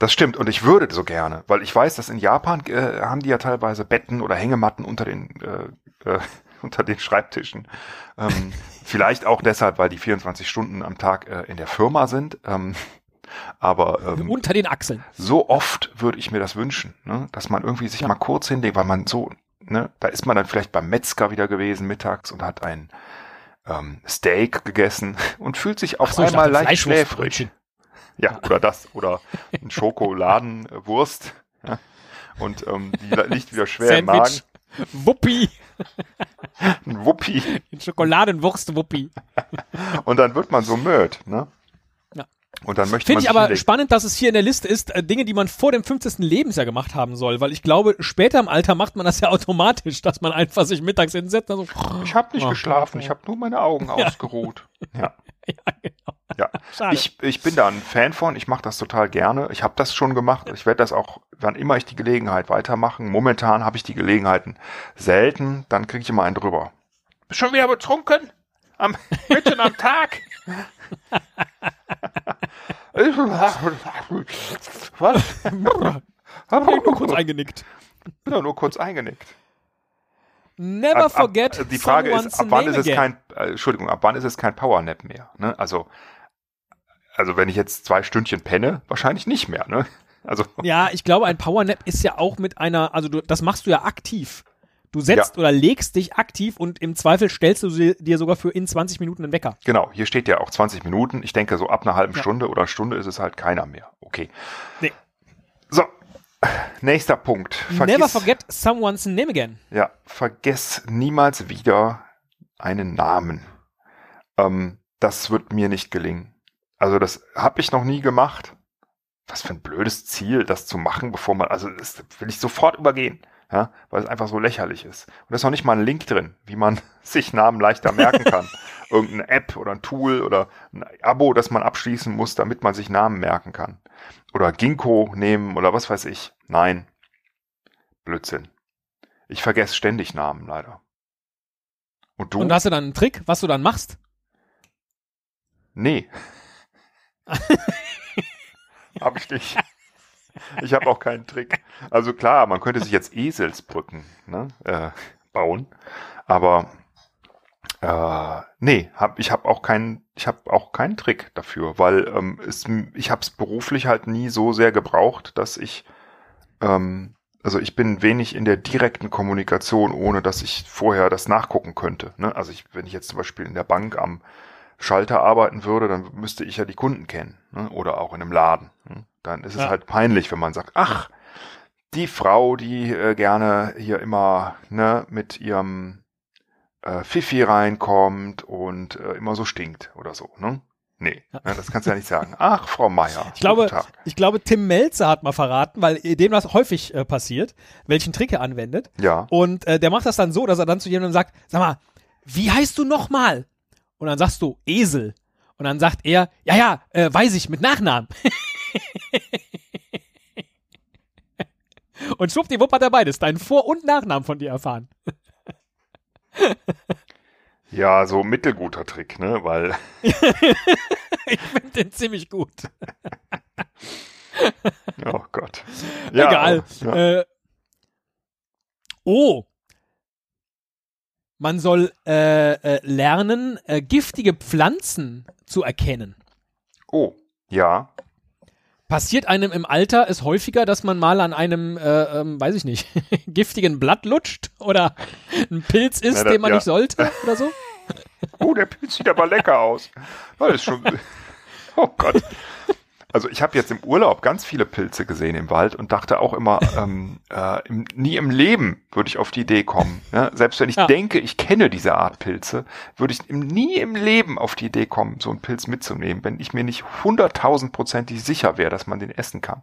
das stimmt und ich würde so gerne, weil ich weiß, dass in Japan äh, haben die ja teilweise Betten oder Hängematten unter den äh, äh, unter den Schreibtischen. Ähm, vielleicht auch deshalb, weil die 24 Stunden am Tag äh, in der Firma sind. Ähm, Aber ähm, unter den Achseln. So oft würde ich mir das wünschen, ne? dass man irgendwie sich ja. mal kurz hinlegt, weil man so, ne, da ist man dann vielleicht beim Metzger wieder gewesen mittags und hat ein ähm, Steak gegessen und fühlt sich auf so, einmal leicht schläfrig. Ja, oder das, oder ein Schokoladenwurst. Ja, und ähm, die liegt wieder schwer im Magen. Wuppi. Ein Wuppi. Ein Schokoladenwurst-Wuppi. und dann wird man so möd, ne? Und dann möchte Finde ich aber spannend, dass es hier in der Liste ist, äh, Dinge, die man vor dem 50. Lebensjahr gemacht haben soll, weil ich glaube, später im Alter macht man das ja automatisch, dass man einfach sich mittags hinsetzt und so. Ich habe nicht oh, geschlafen, ich habe nur meine Augen ja. ausgeruht. Ja. ja, genau. Ja, ich, ich bin da ein Fan von, ich mache das total gerne. Ich habe das schon gemacht. Ich werde das auch, wann immer ich die Gelegenheit weitermachen. Momentan habe ich die Gelegenheiten selten, dann kriege ich immer einen drüber. Bist schon wieder betrunken? Am, mitten am Tag? Was? Hab ich nur kurz eingenickt. Bin doch nur kurz eingenickt. Never ab, forget. Ab, die Frage ist, ab wann ist es kein, äh, Entschuldigung, ab wann ist es kein Powernap mehr? Ne? Also, also wenn ich jetzt zwei Stündchen penne, wahrscheinlich nicht mehr. Ne? Also. Ja, ich glaube, ein Powernap ist ja auch mit einer, also du, das machst du ja aktiv. Du setzt ja. oder legst dich aktiv und im Zweifel stellst du dir sogar für in 20 Minuten einen Wecker. Genau, hier steht ja auch 20 Minuten. Ich denke, so ab einer halben ja. Stunde oder Stunde ist es halt keiner mehr. Okay. Nee. So, nächster Punkt. Vergiss, Never forget someone's name again. Ja, vergess niemals wieder einen Namen. Ähm, das wird mir nicht gelingen. Also das habe ich noch nie gemacht. Was für ein blödes Ziel, das zu machen, bevor man, also das will ich sofort übergehen, ja, weil es einfach so lächerlich ist. Und da ist noch nicht mal ein Link drin, wie man sich Namen leichter merken kann. Irgendeine App oder ein Tool oder ein Abo, das man abschließen muss, damit man sich Namen merken kann. Oder Ginkgo nehmen oder was weiß ich. Nein. Blödsinn. Ich vergesse ständig Namen, leider. Und du? Und hast du dann einen Trick, was du dann machst? Nee. hab ich nicht. Ich habe auch keinen Trick. Also klar, man könnte sich jetzt Eselsbrücken ne, äh, bauen, aber äh, nee, hab, ich habe auch keinen, ich habe auch keinen Trick dafür, weil ähm, es, ich habe es beruflich halt nie so sehr gebraucht, dass ich, ähm, also ich bin wenig in der direkten Kommunikation, ohne dass ich vorher das nachgucken könnte. Ne? Also ich, wenn ich jetzt zum Beispiel in der Bank am Schalter arbeiten würde, dann müsste ich ja die Kunden kennen ne? oder auch in einem Laden. Ne? Dann ist es halt peinlich, wenn man sagt, ach, die Frau, die äh, gerne hier immer ne, mit ihrem äh, Fifi reinkommt und äh, immer so stinkt oder so. Ne? Nee, ja. Ne, das kannst du ja nicht sagen. Ach, Frau Meier. Ich glaube, ich glaube, Tim Melzer hat mal verraten, weil dem das häufig äh, passiert, welchen Trick er anwendet. Ja. Und äh, der macht das dann so, dass er dann zu jemandem sagt, sag mal, wie heißt du nochmal? Und dann sagst du Esel. Und dann sagt er, ja, ja, äh, weiß ich, mit Nachnamen. und schwuppdiwupp hat er beides, deinen Vor- und Nachnamen von dir erfahren. ja, so mittelguter Trick, ne, weil. ich finde den ziemlich gut. oh Gott. Ja, Egal. Ja. Äh, oh, man soll äh, äh, lernen, äh, giftige Pflanzen zu erkennen. Oh, ja. Passiert einem im Alter es häufiger, dass man mal an einem, äh, ähm, weiß ich nicht, giftigen Blatt lutscht oder ein Pilz isst, ja, das, den man ja. nicht sollte oder so? Oh, der Pilz sieht aber lecker aus. Das ist schon. Oh Gott. Also ich habe jetzt im Urlaub ganz viele Pilze gesehen im Wald und dachte auch immer, ähm, äh, im, nie im Leben würde ich auf die Idee kommen. Ja? Selbst wenn ich ja. denke, ich kenne diese Art Pilze, würde ich nie im Leben auf die Idee kommen, so einen Pilz mitzunehmen, wenn ich mir nicht hunderttausendprozentig sicher wäre, dass man den essen kann.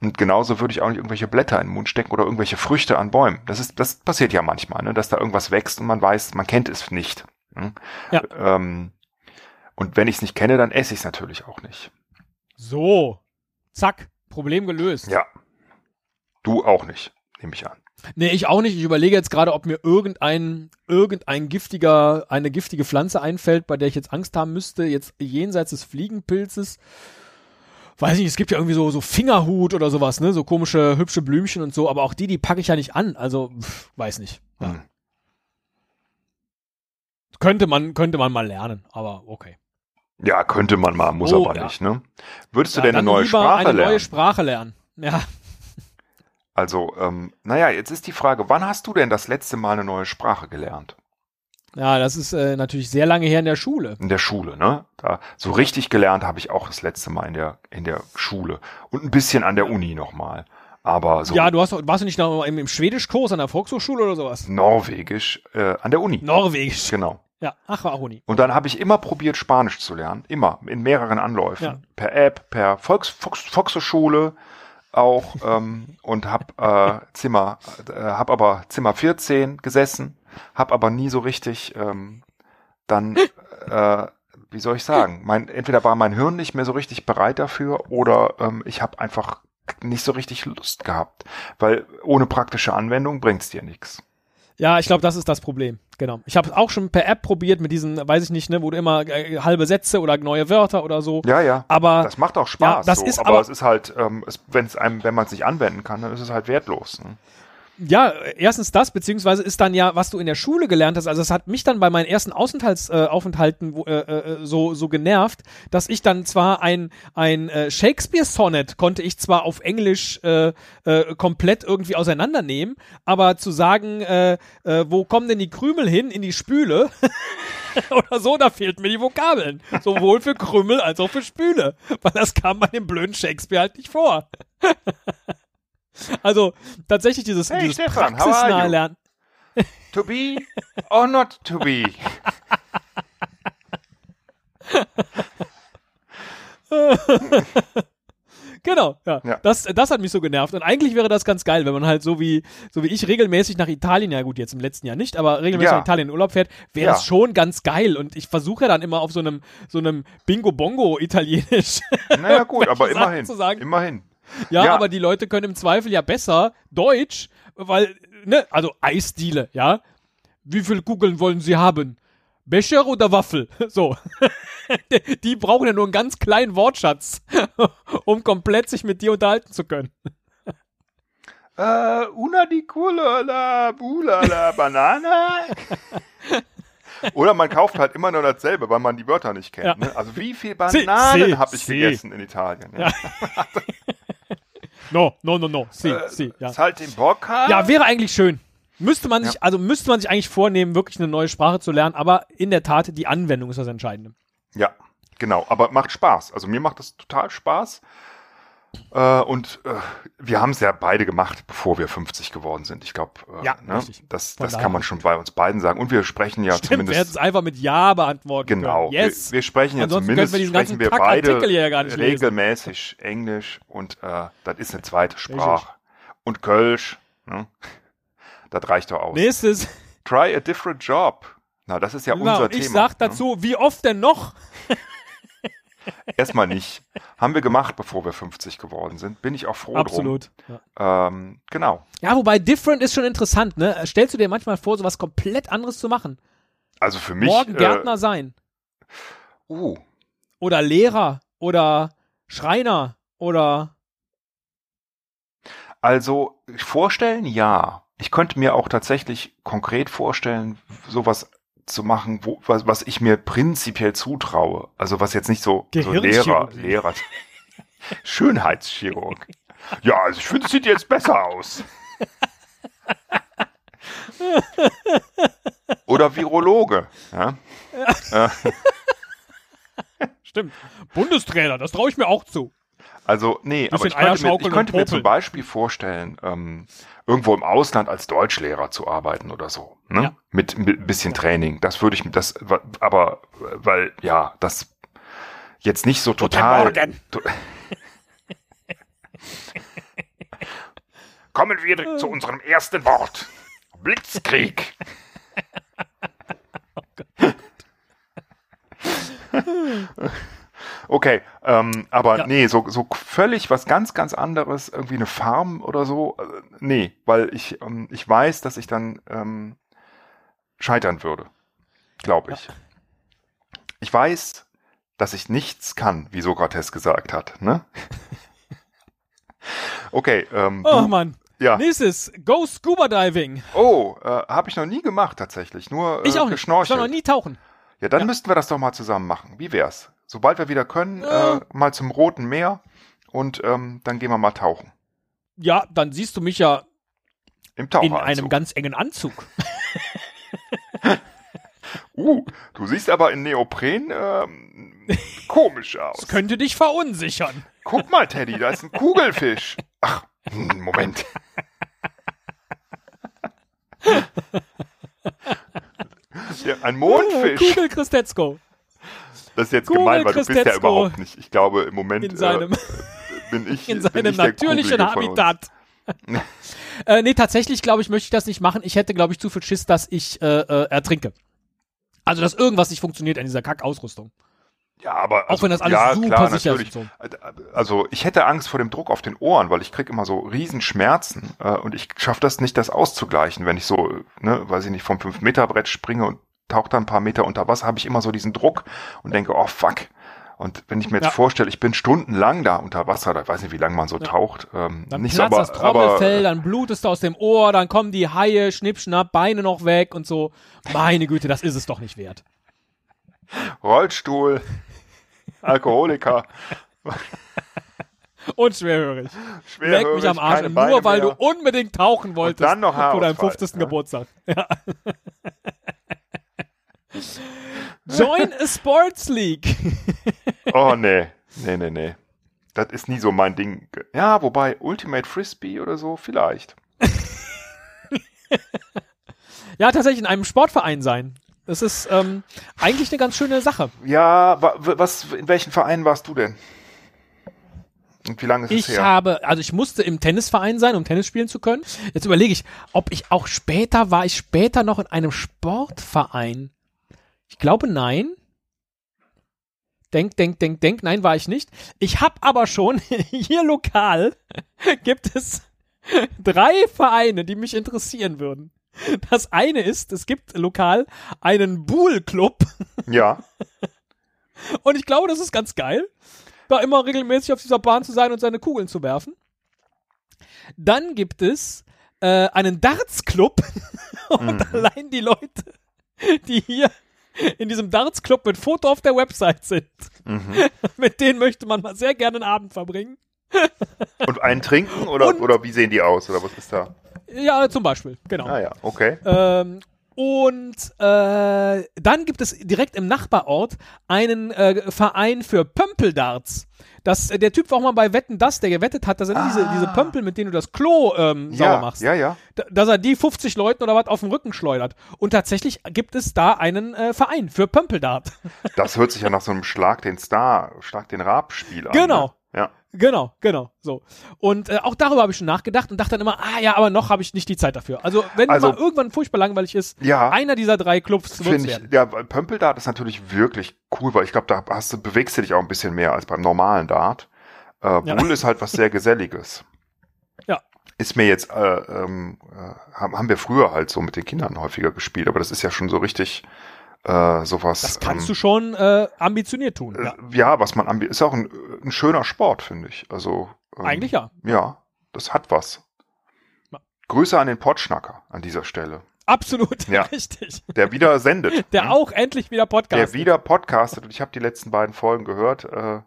Und genauso würde ich auch nicht irgendwelche Blätter in den Mund stecken oder irgendwelche Früchte an Bäumen. Das ist, das passiert ja manchmal, ne? dass da irgendwas wächst und man weiß, man kennt es nicht. Hm? Ja. Ähm, und wenn ich es nicht kenne, dann esse ich es natürlich auch nicht. So, zack, Problem gelöst. Ja. Du auch nicht, nehme ich an. Nee, ich auch nicht. Ich überlege jetzt gerade, ob mir irgendein, irgendein giftiger, eine giftige Pflanze einfällt, bei der ich jetzt Angst haben müsste, jetzt jenseits des Fliegenpilzes. Weiß nicht, es gibt ja irgendwie so, so Fingerhut oder sowas, ne? So komische, hübsche Blümchen und so, aber auch die, die packe ich ja nicht an. Also, pff, weiß nicht. Ja. Hm. Könnte man, könnte man mal lernen, aber okay. Ja, könnte man mal, muss oh, aber ja. nicht, ne? Würdest du ja, denn eine neue Sprache eine lernen? neue Sprache lernen. Ja. Also, ähm, naja, jetzt ist die Frage, wann hast du denn das letzte Mal eine neue Sprache gelernt? Ja, das ist äh, natürlich sehr lange her in der Schule. In der Schule, ne? Da, so richtig gelernt habe ich auch das letzte Mal in der, in der Schule. Und ein bisschen an der Uni nochmal. Aber so. Ja, du hast, warst du nicht noch im, im Schwedischkurs an der Volkshochschule oder sowas? Norwegisch, äh, an der Uni. Norwegisch. Genau. Ja, ach, war auch Uni. Und dann habe ich immer probiert, Spanisch zu lernen. Immer. In mehreren Anläufen. Ja. Per App, per Volks, Volks, Volkshochschule auch ähm, und hab äh, Zimmer, äh, hab aber Zimmer 14 gesessen, hab aber nie so richtig ähm, dann, äh, wie soll ich sagen, mein, entweder war mein Hirn nicht mehr so richtig bereit dafür oder ähm, ich habe einfach nicht so richtig Lust gehabt, weil ohne praktische Anwendung bringt's dir nichts. Ja, ich glaube, das ist das Problem. Genau. Ich habe es auch schon per App probiert mit diesen, weiß ich nicht, ne, wo du immer äh, halbe Sätze oder neue Wörter oder so. Ja, ja. Aber das macht auch Spaß. Ja, das so. ist aber, aber es ist halt, ähm, es, wenn es einem, wenn man es nicht anwenden kann, dann ist es halt wertlos. Ne? Ja, erstens das, beziehungsweise ist dann ja, was du in der Schule gelernt hast, also es hat mich dann bei meinen ersten äh, äh, äh, so, so genervt, dass ich dann zwar ein, ein äh, Shakespeare-Sonnet konnte ich zwar auf Englisch äh, äh, komplett irgendwie auseinandernehmen, aber zu sagen, wo kommen denn die Krümel hin in die Spüle oder so, da fehlten mir die Vokabeln. Sowohl für Krümel als auch für Spüle. Weil das kam bei dem blöden Shakespeare halt nicht vor. Also tatsächlich dieses, hey, dieses Stefan, praxisnahe Lernen. To be or not to be? genau, ja. ja. Das, das hat mich so genervt. Und eigentlich wäre das ganz geil, wenn man halt so wie, so wie ich regelmäßig nach Italien, ja gut, jetzt im letzten Jahr nicht, aber regelmäßig ja. nach Italien in Urlaub fährt, wäre es ja. schon ganz geil. Und ich versuche ja dann immer auf so einem, so einem Bingo-Bongo-Italienisch. Naja, gut, aber immerhin. Zu sagen. Immerhin. Ja, ja, aber die Leute können im Zweifel ja besser Deutsch, weil, ne, also Eisdiele, ja. Wie viel Kugeln wollen sie haben? Becher oder Waffel? So. die brauchen ja nur einen ganz kleinen Wortschatz, um komplett sich mit dir unterhalten zu können. Uh, una di la bula la banana. Oder man kauft halt immer nur dasselbe, weil man die Wörter nicht kennt. Ja. Ne? Also wie viel Bananen habe ich si. gegessen in Italien? Ja. No, no, no, no. Si, äh, si, ja. Halt den Bock haben. Ja, wäre eigentlich schön. Müsste man sich, ja. also müsste man sich eigentlich vornehmen, wirklich eine neue Sprache zu lernen, aber in der Tat, die Anwendung ist das Entscheidende. Ja, genau. Aber macht Spaß. Also mir macht das total Spaß. Äh, und äh, wir haben es ja beide gemacht, bevor wir 50 geworden sind. Ich glaube, äh, ja, ne? das, das kann man schon bei uns beiden sagen. Und wir sprechen ja Stimmt, zumindest. Wir hätten es einfach mit Ja beantworten. Genau. Yes. Wir, wir sprechen ja Ansonsten zumindest wir sprechen wir beide regelmäßig. Englisch und äh, das ist eine zweite Sprache. Und Kölsch. Ne? Das reicht doch aus. Nächstes. Try a different job. Na, das ist ja genau, unser Thema. Ich sag ne? dazu, ne? wie oft denn noch? Erstmal nicht. Haben wir gemacht, bevor wir 50 geworden sind. Bin ich auch froh Absolut. drum. Ja. Ähm, genau. Ja, wobei different ist schon interessant, ne? Stellst du dir manchmal vor, so was komplett anderes zu machen? Also für mich. Morgen Gärtner äh, sein. Uh. Oder Lehrer oder Schreiner oder. Also vorstellen, ja. Ich könnte mir auch tatsächlich konkret vorstellen, sowas zu machen, wo, was, was ich mir prinzipiell zutraue. Also was jetzt nicht so, so Lehrer, Lehrer. Schönheitschirurg. Ja, also ich finde, es sieht jetzt besser aus. Oder Virologe. Ja? ja. Stimmt. Bundestrainer, das traue ich mir auch zu. Also, nee, aber ich könnte, mir, ich könnte mir zum Beispiel vorstellen, ähm, irgendwo im Ausland als Deutschlehrer zu arbeiten oder so. Ne? Ja. Mit, mit ein bisschen Training. Das würde ich, das, aber, weil, ja, das jetzt nicht so total. To Kommen wir zu unserem ersten Wort. Blitzkrieg. oh Okay, ähm, aber ja. nee, so, so völlig was ganz, ganz anderes, irgendwie eine Farm oder so, äh, nee, weil ich, ähm, ich weiß, dass ich dann ähm, scheitern würde, glaube ich. Ja. Ich weiß, dass ich nichts kann, wie Sokrates gesagt hat, ne? okay, ähm, Oh du, Mann. Ja. Nächstes, Go Scuba Diving. Oh, äh, habe ich noch nie gemacht tatsächlich, nur äh, ich auch nicht. geschnorchelt. Ich war noch nie tauchen. Ja, dann ja. müssten wir das doch mal zusammen machen. Wie wär's? Sobald wir wieder können, äh, mal zum Roten Meer und ähm, dann gehen wir mal tauchen. Ja, dann siehst du mich ja Im in einem ganz engen Anzug. uh, du siehst aber in Neopren ähm, komisch aus. Das könnte dich verunsichern. Guck mal, Teddy, da ist ein Kugelfisch. Ach, hm, Moment. ja, ein Mondfisch. Kugel Christetzko. Das ist jetzt Kugel gemein, weil du bist ja überhaupt nicht. Ich glaube, im Moment in seinem, äh, bin ich in seinem ich natürlichen Habitat. äh, nee, tatsächlich, glaube ich, möchte ich das nicht machen. Ich hätte, glaube ich, zu viel Schiss, dass ich äh, äh, ertrinke. Also, dass irgendwas nicht funktioniert an dieser Kackausrüstung. Ja, aber also, auch wenn das alles ja, super klar, sicher natürlich. ist. So. Also ich hätte Angst vor dem Druck auf den Ohren, weil ich krieg immer so Riesenschmerzen äh, und ich schaffe das nicht, das auszugleichen, wenn ich so, ne, weiß ich nicht, vom 5 Meter Brett springe und tauche dann ein paar Meter unter Wasser, habe ich immer so diesen Druck und denke, oh fuck. Und wenn ich mir jetzt ja. vorstelle, ich bin stundenlang da unter Wasser, da weiß nicht, wie lange man so ja. taucht. Ähm, dann nicht platzt so, aber, das Trommelfell, aber, dann blutest du aus dem Ohr, dann kommen die Haie, schnippschnapp, Beine noch weg und so. Meine Güte, das ist es doch nicht wert. Rollstuhl. Alkoholiker. Und schwerhörig. schwerhörig. Leck mich am Arsch. Nur Beine weil mehr. du unbedingt tauchen wolltest. Und dann noch Vor deinem 50. Ja. Geburtstag. Ja. Join a Sports League. oh, nee. Nee, nee, nee. Das ist nie so mein Ding. Ja, wobei Ultimate Frisbee oder so, vielleicht. ja, tatsächlich in einem Sportverein sein. Das ist ähm, eigentlich eine ganz schöne Sache. Ja, was, in welchen Verein warst du denn? Und wie lange ist ich es her? Ich habe, also ich musste im Tennisverein sein, um Tennis spielen zu können. Jetzt überlege ich, ob ich auch später, war ich später noch in einem Sportverein? Ich glaube nein. Denk, denk, denk, denk, nein, war ich nicht. Ich habe aber schon hier lokal gibt es drei Vereine, die mich interessieren würden. Das eine ist, es gibt lokal einen Buhl-Club. Ja. Und ich glaube, das ist ganz geil, da immer regelmäßig auf dieser Bahn zu sein und seine Kugeln zu werfen. Dann gibt es äh, einen Darts-Club. und mhm. allein die Leute, die hier in diesem Darts-Club mit Foto auf der Website sind, mhm. mit denen möchte man mal sehr gerne einen Abend verbringen. und einen trinken oder, und, oder wie sehen die aus oder was ist da? Ja, zum Beispiel, genau. Ah ja, okay. Ähm, und äh, dann gibt es direkt im Nachbarort einen äh, Verein für Pömpeldarts. Das, äh, der Typ war auch mal bei Wetten das, der gewettet hat, dass er ah. diese, diese Pömpel, mit denen du das Klo ähm, sauber ja, machst, ja, ja. dass er die 50 Leuten oder was auf den Rücken schleudert. Und tatsächlich gibt es da einen äh, Verein für Pömpeldart. Das hört sich ja nach so einem Schlag den Star, Schlag den Raab-Spiel an. Genau. Ne? Ja. Genau, genau, so. Und äh, auch darüber habe ich schon nachgedacht und dachte dann immer, ah ja, aber noch habe ich nicht die Zeit dafür. Also wenn also, mal irgendwann furchtbar langweilig ist, ja, einer dieser drei Clubs wird ich, werden. Ja, Pömpeldart ist natürlich wirklich cool, weil ich glaube, da hast du, bewegst du dich auch ein bisschen mehr als beim normalen Dart. Äh, ja. Bull ist halt was sehr Geselliges. Ja. Ist mir jetzt, äh, ähm, äh, haben wir früher halt so mit den Kindern häufiger gespielt, aber das ist ja schon so richtig äh, sowas. Das kannst ähm, du schon äh, ambitioniert tun. Ja, äh, ja was man ist auch ein, ein schöner Sport, finde ich. Also ähm, eigentlich ja. Ja, das hat was. Grüße an den Potschnacker an dieser Stelle. Absolut, ja. richtig. Der wieder sendet. Der hm? auch endlich wieder podcastet. Der wieder podcastet und ich habe die letzten beiden Folgen gehört. Äh,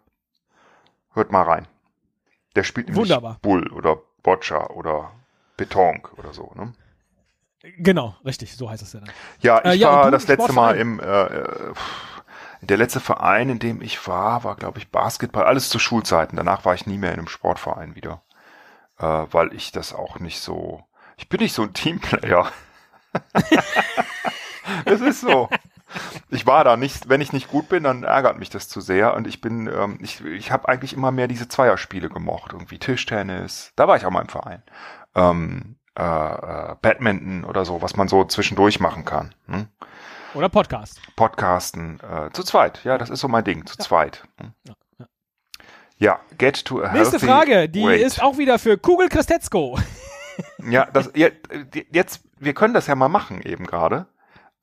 hört mal rein. Der spielt nämlich Wunderbar. Bull oder Boccia oder Betonk oder so. Ne? Genau, richtig, so heißt es ja dann. Ja, ich äh, ja, war das letzte Mal im, äh, äh der letzte Verein, in dem ich war, war, glaube ich, Basketball, alles zu Schulzeiten. Danach war ich nie mehr in einem Sportverein wieder, äh, weil ich das auch nicht so, ich bin nicht so ein Teamplayer. es ist so. Ich war da nicht, wenn ich nicht gut bin, dann ärgert mich das zu sehr und ich bin, ähm, ich, ich habe eigentlich immer mehr diese Zweierspiele gemocht, irgendwie Tischtennis, da war ich auch mal im Verein. Ähm, äh, äh, Badminton oder so, was man so zwischendurch machen kann. Hm? Oder Podcast. Podcasten. Äh, zu zweit, ja, das ist so mein Ding, zu ja. zweit. Hm? Ja, get to a Nächste Frage, die weight. ist auch wieder für Kugel Christetzko. ja, das, jetzt, wir können das ja mal machen eben gerade.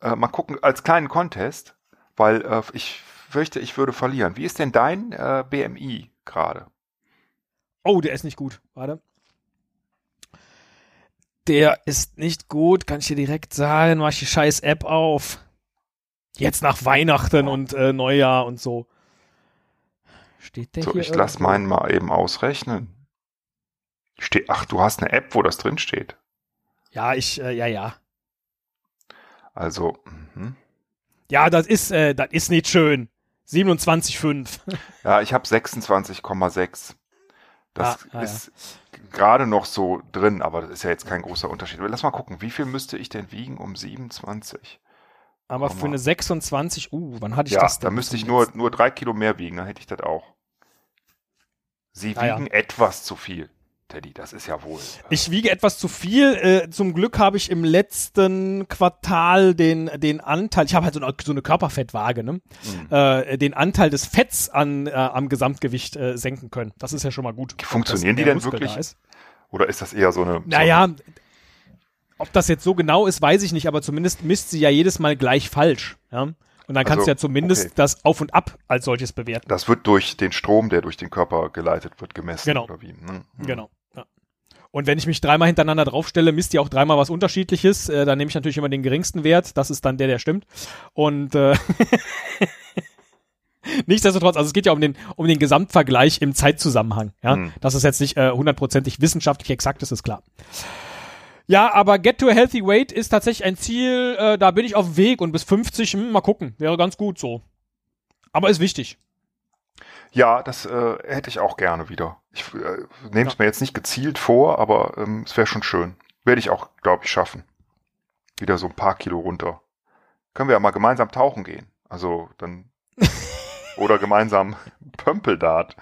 Äh, mal gucken, als kleinen Contest, weil äh, ich fürchte, ich würde verlieren. Wie ist denn dein äh, BMI gerade? Oh, der ist nicht gut. Warte der ist nicht gut, kann ich dir direkt sagen, mach ich die scheiß App auf. Jetzt nach Weihnachten und äh, Neujahr und so. Steht der So, hier ich lass meinen mal eben ausrechnen. Ste Ach, du hast eine App, wo das drin steht. Ja, ich, äh, ja, ja. Also, mhm. Ja, das ist, äh, das ist nicht schön. 27,5. ja, ich habe 26,6. Das Ah, ah, ja. ist gerade noch so drin, aber das ist ja jetzt kein großer Unterschied. Lass mal gucken, wie viel müsste ich denn wiegen um 27? Aber für eine 26, uh, wann hatte ich ja, das denn? da müsste ich nur, nur drei Kilo mehr wiegen, dann hätte ich das auch. Sie Ah, ja. wiegen etwas zu viel, Teddy, das ist ja wohl. äh, Ich wiege etwas zu viel. Äh, zum Glück habe ich im letzten Quartal den, den Anteil, ich habe halt so eine, so eine Körperfettwaage, ne? Mhm. äh, den Anteil des Fetts an, äh, am Gesamtgewicht äh, senken können. Das ist ja schon mal gut. Funktionieren die denn wirklich? Oder ist das eher so eine. Naja, ob das jetzt so genau ist, weiß ich nicht, aber zumindest misst sie ja jedes Mal gleich falsch. Ja? Und dann kannst Also, du ja zumindest okay. das Auf und Ab als solches bewerten. Das wird durch den Strom, der durch den Körper geleitet wird, gemessen. Genau. Oder wie? Mhm. Genau. Ja. Und wenn ich mich dreimal hintereinander draufstelle, misst die auch dreimal was Unterschiedliches. Äh, dann nehme ich natürlich immer den geringsten Wert. Das ist dann der, der stimmt. Und äh, nichtsdestotrotz, also es geht ja um den, um den Gesamtvergleich im Zeitzusammenhang. Ja? Hm. Dass es jetzt nicht äh, hundertprozentig wissenschaftlich exakt ist, ist klar. Ja, aber Get to a Healthy Weight ist tatsächlich ein Ziel, äh, da bin ich auf dem Weg und bis 50, hm, mal gucken, wäre ganz gut so. Aber ist wichtig. Ja, das äh, hätte ich auch gerne wieder. Ich äh, nehme es mir jetzt nicht gezielt vor, aber ähm, es wäre schon schön. Werde ich auch, glaube ich, schaffen. Wieder so ein paar Kilo runter. Können wir ja mal gemeinsam tauchen gehen. Also dann. oder gemeinsam Pömpeldart.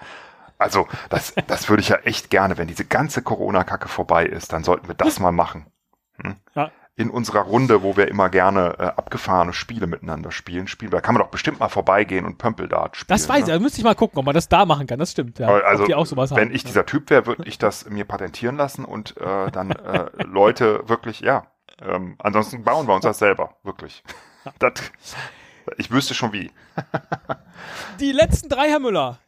Also, das, das würde ich ja echt gerne, wenn diese ganze Corona-Kacke vorbei ist, dann sollten wir das mal machen. Hm? Ja. In unserer Runde, wo wir immer gerne äh, abgefahrene Spiele miteinander spielen, spielen. Da kann man doch bestimmt mal vorbeigehen und Pömpeldart spielen. Das weiß ich, ne? da müsste ich mal gucken, ob man das da machen kann. Das stimmt, ja. Also, wenn haben. ich dieser Typ wäre, würde ich das mir patentieren lassen und äh, dann äh, Leute wirklich, ja. Ähm, ansonsten bauen wir uns das selber, wirklich. Das, ich wüsste schon wie. Die letzten drei, Herr Müller.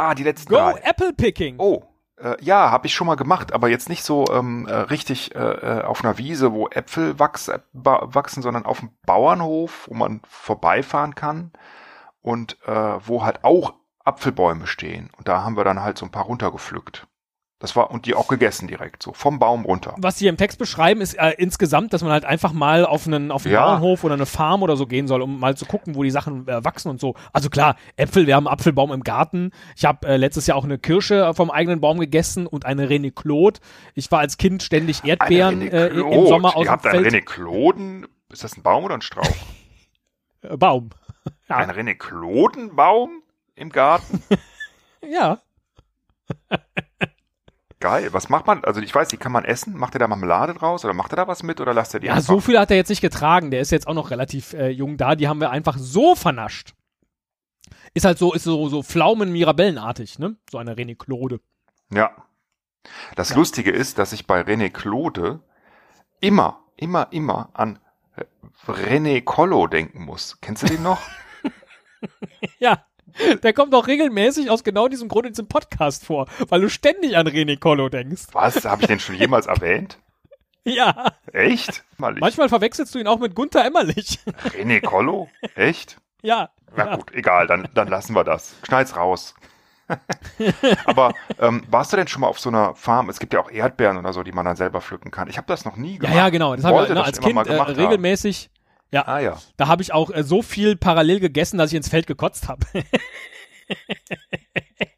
Ah, die letzten Go drei. Apple Picking. Oh, äh, ja, habe ich schon mal gemacht, aber jetzt nicht so ähm, äh, richtig äh, äh, auf einer Wiese, wo Äpfel wachs, äh, wachsen, sondern auf dem Bauernhof, wo man vorbeifahren kann und äh, wo halt auch Apfelbäume stehen. Und da haben wir dann halt so ein paar runtergepflückt. Das war und die auch gegessen direkt, so vom Baum runter. Was Sie im Text beschreiben, ist äh, insgesamt, dass man halt einfach mal auf einen, auf einen Ja. Bauernhof oder eine Farm oder so gehen soll, um mal zu gucken, wo die Sachen äh, wachsen und so. Also klar, Äpfel, wir haben einen Apfelbaum im Garten. Ich habe äh, letztes Jahr auch eine Kirsche vom eigenen Baum gegessen und eine René Claude. Ich war als Kind ständig Erdbeeren äh, im. Sommer aus Ihr habt einen Feld. René Kloden. Ist das ein Baum oder ein Strauch? Äh, Baum. Ja. Ein René Klodenbaum im Garten? Ja. Geil. Was macht man? Also ich weiß, die kann man essen. Macht er da Marmelade draus oder macht er da was mit oder lasst er die Ja, einfach? so viel hat er jetzt nicht getragen. Der ist jetzt auch noch relativ äh, jung da. Die haben wir einfach so vernascht. Ist halt so, ist so, so Pflaumen-Mirabellenartig, ne? So eine René Claude. Ja. Das Ja. Lustige ist, dass ich bei René Claude immer, immer, immer an äh, René Collo denken muss. Kennst du den noch? Ja. Der kommt auch regelmäßig aus genau diesem Grund in diesem Podcast vor, weil du ständig an René Collo denkst. Was? Habe ich den schon jemals erwähnt? Ja. Echt? Mal ich. Manchmal verwechselst du ihn auch mit Gunther Emmerlich. René Collo? Echt? ja. Na gut, egal, dann, dann lassen wir das. Schneid's raus. Aber ähm, warst du denn schon mal auf so einer Farm? Es gibt ja auch Erdbeeren oder so, die man dann selber pflücken kann. Ich habe das noch nie Ja, gemacht. ja, genau. Das haben wir Wollte ne, als Kind äh, gemacht haben. Ja, Ah ja. da habe ich auch äh, so viel parallel gegessen, dass ich ins Feld gekotzt habe.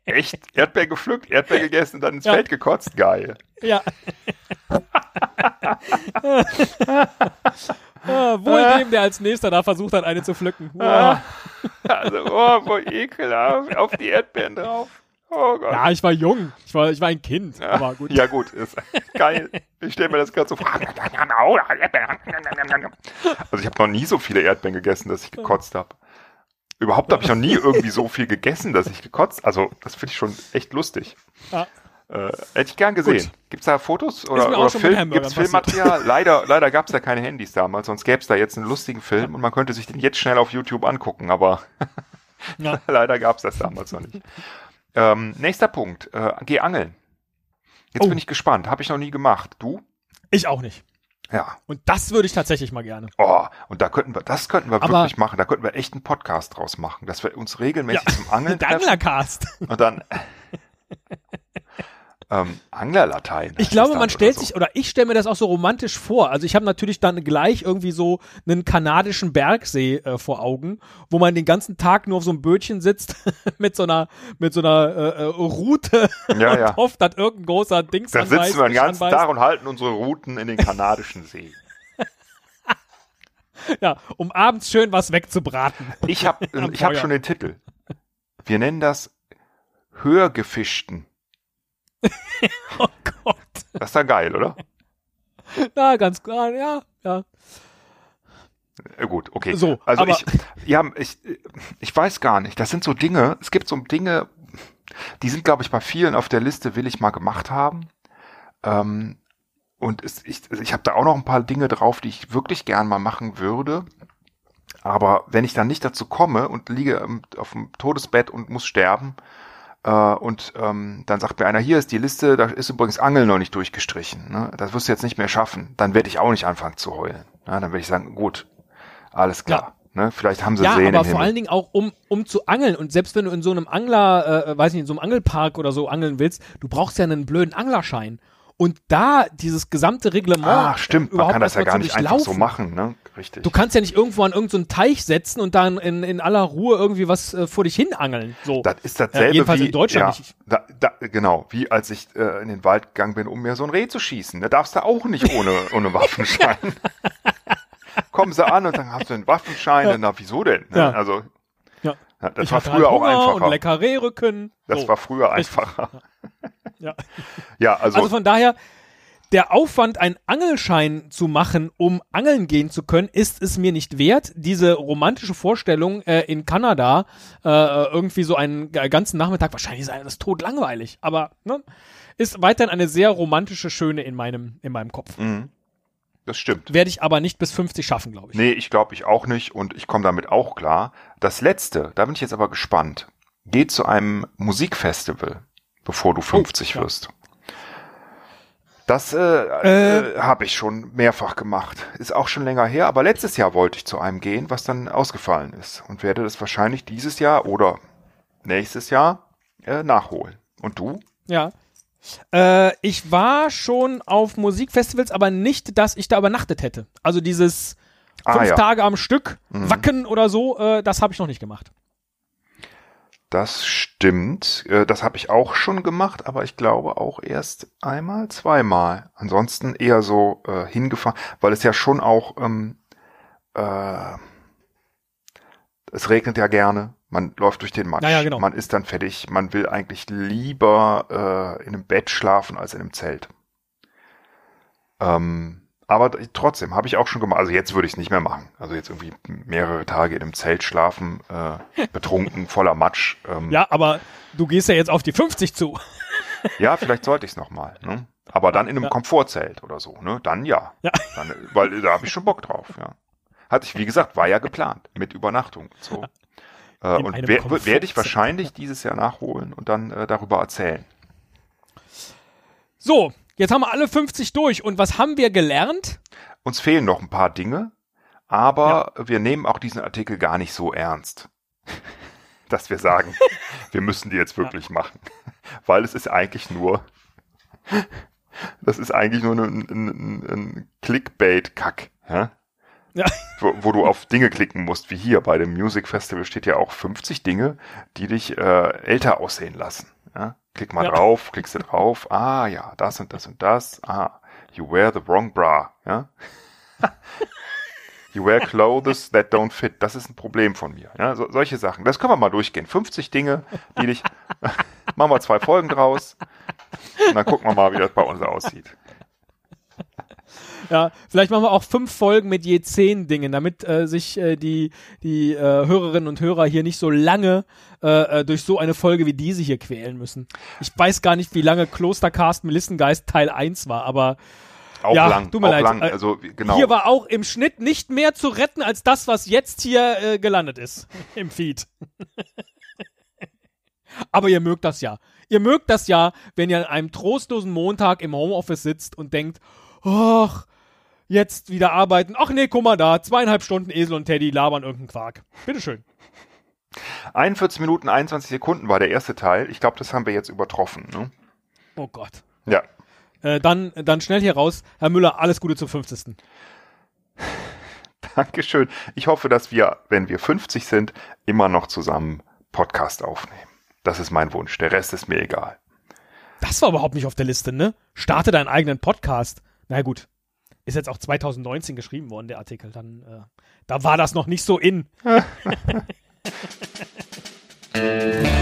Echt? Erdbeer gepflückt, Erdbeer gegessen, dann ins Ja. Feld gekotzt? Geil. ja. ah, wohl dem, der als nächster da versucht hat, eine zu pflücken. Uah. Also, oh, voll ekelhaft. Auf die Erdbeeren drauf. Oh Gott. Ja, ich war jung. Ich war, ich war ein Kind. Aber gut. Ja, gut, ist geil. Ich stelle mir das gerade so vor. Also ich habe noch nie so viele Erdbeeren gegessen, dass ich gekotzt habe. Überhaupt habe ich noch nie irgendwie so viel gegessen, dass ich gekotzt. Also das finde ich schon echt lustig. Ja. Äh, hätte ich gern gesehen. Gut. Gibt's da Fotos oder, oder Film? Gibt's. Filmmaterial? leider, leider gab's da keine Handys damals, sonst gäb's da jetzt einen lustigen Film und man könnte sich den jetzt schnell auf YouTube angucken, aber Ja. leider gab's das damals noch nicht. Ähm, nächster Punkt. Äh, geh angeln. Jetzt Oh. bin ich gespannt. Habe ich noch nie gemacht. Du? Ich auch nicht. Ja. Und das würde ich tatsächlich mal gerne. Oh, und da könnten wir, das könnten wir Aber- wirklich machen. Da könnten wir echt einen Podcast draus machen, dass wir uns regelmäßig zum Angeln Der treffen Anglercast. und dann ähm, Anglerlatein. Ich glaube, man dann stellt so. sich, oder ich stelle mir das auch so romantisch vor. Also ich habe natürlich dann gleich irgendwie so einen kanadischen Bergsee äh, vor Augen, wo man den ganzen Tag nur auf so einem Bötchen sitzt mit so einer, mit so einer äh, äh, Route Ja, und ja. hofft, dass irgendein großer Dings Da sitzen wir den ganzen anbeißt. Tag und halten unsere Routen in den kanadischen See. Ja, um abends schön was wegzubraten. Ich habe ich hab schon den Titel. Wir nennen das Hörgefischten. Oh Gott. Das ist ja geil, oder? Na, ganz klar, ja, ja. Äh, Gut, okay. So, also ich, ja, ich, ich weiß gar nicht. Das sind so Dinge, es gibt so Dinge, die sind, glaube ich, bei vielen auf der Liste, will ich mal gemacht haben. Ähm, und es, ich, ich habe da auch noch ein paar Dinge drauf, die ich wirklich gern mal machen würde. Aber wenn ich dann nicht dazu komme und liege auf dem Todesbett und muss sterben, äh, und ähm, dann sagt mir einer, hier ist die Liste, da ist übrigens Angeln noch nicht durchgestrichen. Ne? Das wirst du jetzt nicht mehr schaffen. Dann werde ich auch nicht anfangen zu heulen. Ja, dann werde ich sagen, gut, alles klar. Ne? Vielleicht haben sie Ja, Seen aber vor allen Dingen auch um, um zu angeln. Und selbst wenn du in so einem Angler, äh, weiß nicht, in so einem Angelpark oder so angeln willst, du brauchst ja einen blöden Anglerschein. Und da dieses gesamte Reglement. Ah, stimmt, man kann das ja gar nicht einfach so machen, ne? Richtig. Du kannst ja nicht irgendwo an irgendeinen Teich setzen und dann in, in aller Ruhe irgendwie was äh, vor dich hin angeln. So. Das ist dasselbe jedenfalls wie, in Deutschland ja. Da, da, genau, wie als ich äh, in den Wald gegangen bin, um mir so ein Reh zu schießen. Da darfst du auch nicht ohne, ohne Waffenschein. Kommen sie an und sagen, hast du einen Waffenschein? Ja. Na, wieso denn? Ne? Ja. Also, Ja. ja, das ich war hatte früher halt auch einfacher. und lecker Rehrücken. das so. war früher einfacher. Ja. Ja, also, Also von daher, der Aufwand, einen Angelschein zu machen, um angeln gehen zu können, ist es mir nicht wert. Diese romantische Vorstellung äh, in Kanada, äh, irgendwie so einen ganzen Nachmittag, wahrscheinlich ist das tot langweilig, aber ne, ist weiterhin eine sehr romantische Schöne in meinem, in meinem Kopf. mhm. das stimmt. Werde ich aber nicht bis 50 schaffen, glaube ich. Nee, ich glaube ich auch nicht und ich komme damit auch klar. Das letzte, da bin ich jetzt aber gespannt, geht zu einem Musikfestival, bevor du 50 Oh, ja. Das äh, äh, habe ich schon mehrfach gemacht. Ist auch schon länger her, aber letztes Jahr wollte ich zu einem gehen, was dann ausgefallen ist und werde das wahrscheinlich dieses Jahr oder nächstes Jahr äh, nachholen. Und du? Ja. Äh, ich war schon auf Musikfestivals, aber nicht, dass ich da übernachtet hätte. Also dieses Ah, fünf ja. Tage am Stück, Mhm. Wacken oder so, äh, das habe ich noch nicht gemacht. Das stimmt. Äh, Das habe ich auch schon gemacht, aber ich glaube auch erst einmal, zweimal. Ansonsten eher so äh, hingefahren, weil es ja schon auch, ähm, äh, es regnet ja gerne. Man läuft durch den Matsch. Ja, ja, genau. Man ist dann fertig. Man will eigentlich lieber äh, in einem Bett schlafen als in einem Zelt. Ähm, aber trotzdem habe ich auch schon gemacht. Also jetzt würde ich es nicht mehr machen. Also jetzt irgendwie mehrere Tage in einem Zelt schlafen, äh, betrunken, voller Matsch. Ähm, Ja, aber du gehst ja jetzt auf die 50 zu. ja, vielleicht sollte ich es nochmal. Ne? Aber dann in einem Ja. Komfortzelt oder so. Ne? Dann ja. Ja. Dann, äh, weil äh, da habe ich schon Bock drauf. Ja. Hatte ich, wie gesagt, war ja geplant mit Übernachtung. und So. Äh, und wer- werde ich wahrscheinlich dieses Jahr nachholen und dann äh, darüber erzählen. So, jetzt haben wir alle 50 durch. Und was haben wir gelernt? Uns fehlen noch ein paar Dinge, aber wir nehmen auch diesen Artikel gar nicht so ernst, dass wir sagen, wir müssen die jetzt wirklich machen. Weil es ist eigentlich nur, das ist eigentlich nur ein, ein, ein Clickbait-Kack. Ja? Ja. Wo, wo du auf Dinge klicken musst, wie hier bei dem Music Festival steht ja auch 50 Dinge, die dich äh, älter aussehen lassen. Ja? Klick mal Ja. drauf, klickst du drauf, ah ja, das und das und das, ah, you wear the wrong bra, ja. You wear clothes that don't fit. Das ist ein Problem von mir. Ja, so, solche Sachen. Das können wir mal durchgehen. 50 Dinge, die dich. machen wir zwei Folgen draus. Und dann gucken wir mal, wie das bei uns aussieht. Ja, vielleicht machen wir auch fünf Folgen mit je zehn Dingen, damit äh, sich äh, die, die äh, Hörerinnen und Hörer hier nicht so lange äh, äh, durch so eine Folge wie diese hier quälen müssen. Ich weiß gar nicht, wie lange Klostercast Melissengeist Teil 1 war, aber Auch Ja, lang. tut mir auch leid. lang. Äh, Also, genau. hier war auch im Schnitt nicht mehr zu retten als das, was jetzt hier äh, gelandet ist im Feed. Aber ihr mögt das ja. Ihr mögt das ja, wenn ihr an einem trostlosen Montag im Homeoffice sitzt und denkt, ach, jetzt wieder arbeiten. Ach nee, guck mal da, zweieinhalb Stunden Esel und Teddy labern irgendeinen Quark. Bitteschön. 41 Minuten 21 Sekunden war der erste Teil. Ich glaube, das haben wir jetzt übertroffen. Ne? Oh Gott. Ja. Äh, dann, dann schnell hier raus. Herr Müller, alles Gute zum 50. Dankeschön. Ich hoffe, dass wir, wenn wir 50 sind, immer noch zusammen Podcast aufnehmen. Das ist mein Wunsch. Der Rest ist mir egal. Das war überhaupt nicht auf der Liste, ne? Starte deinen eigenen Podcast. Na gut. Ist jetzt auch 2019 geschrieben worden, der Artikel. Dann, äh, da war das noch nicht so in.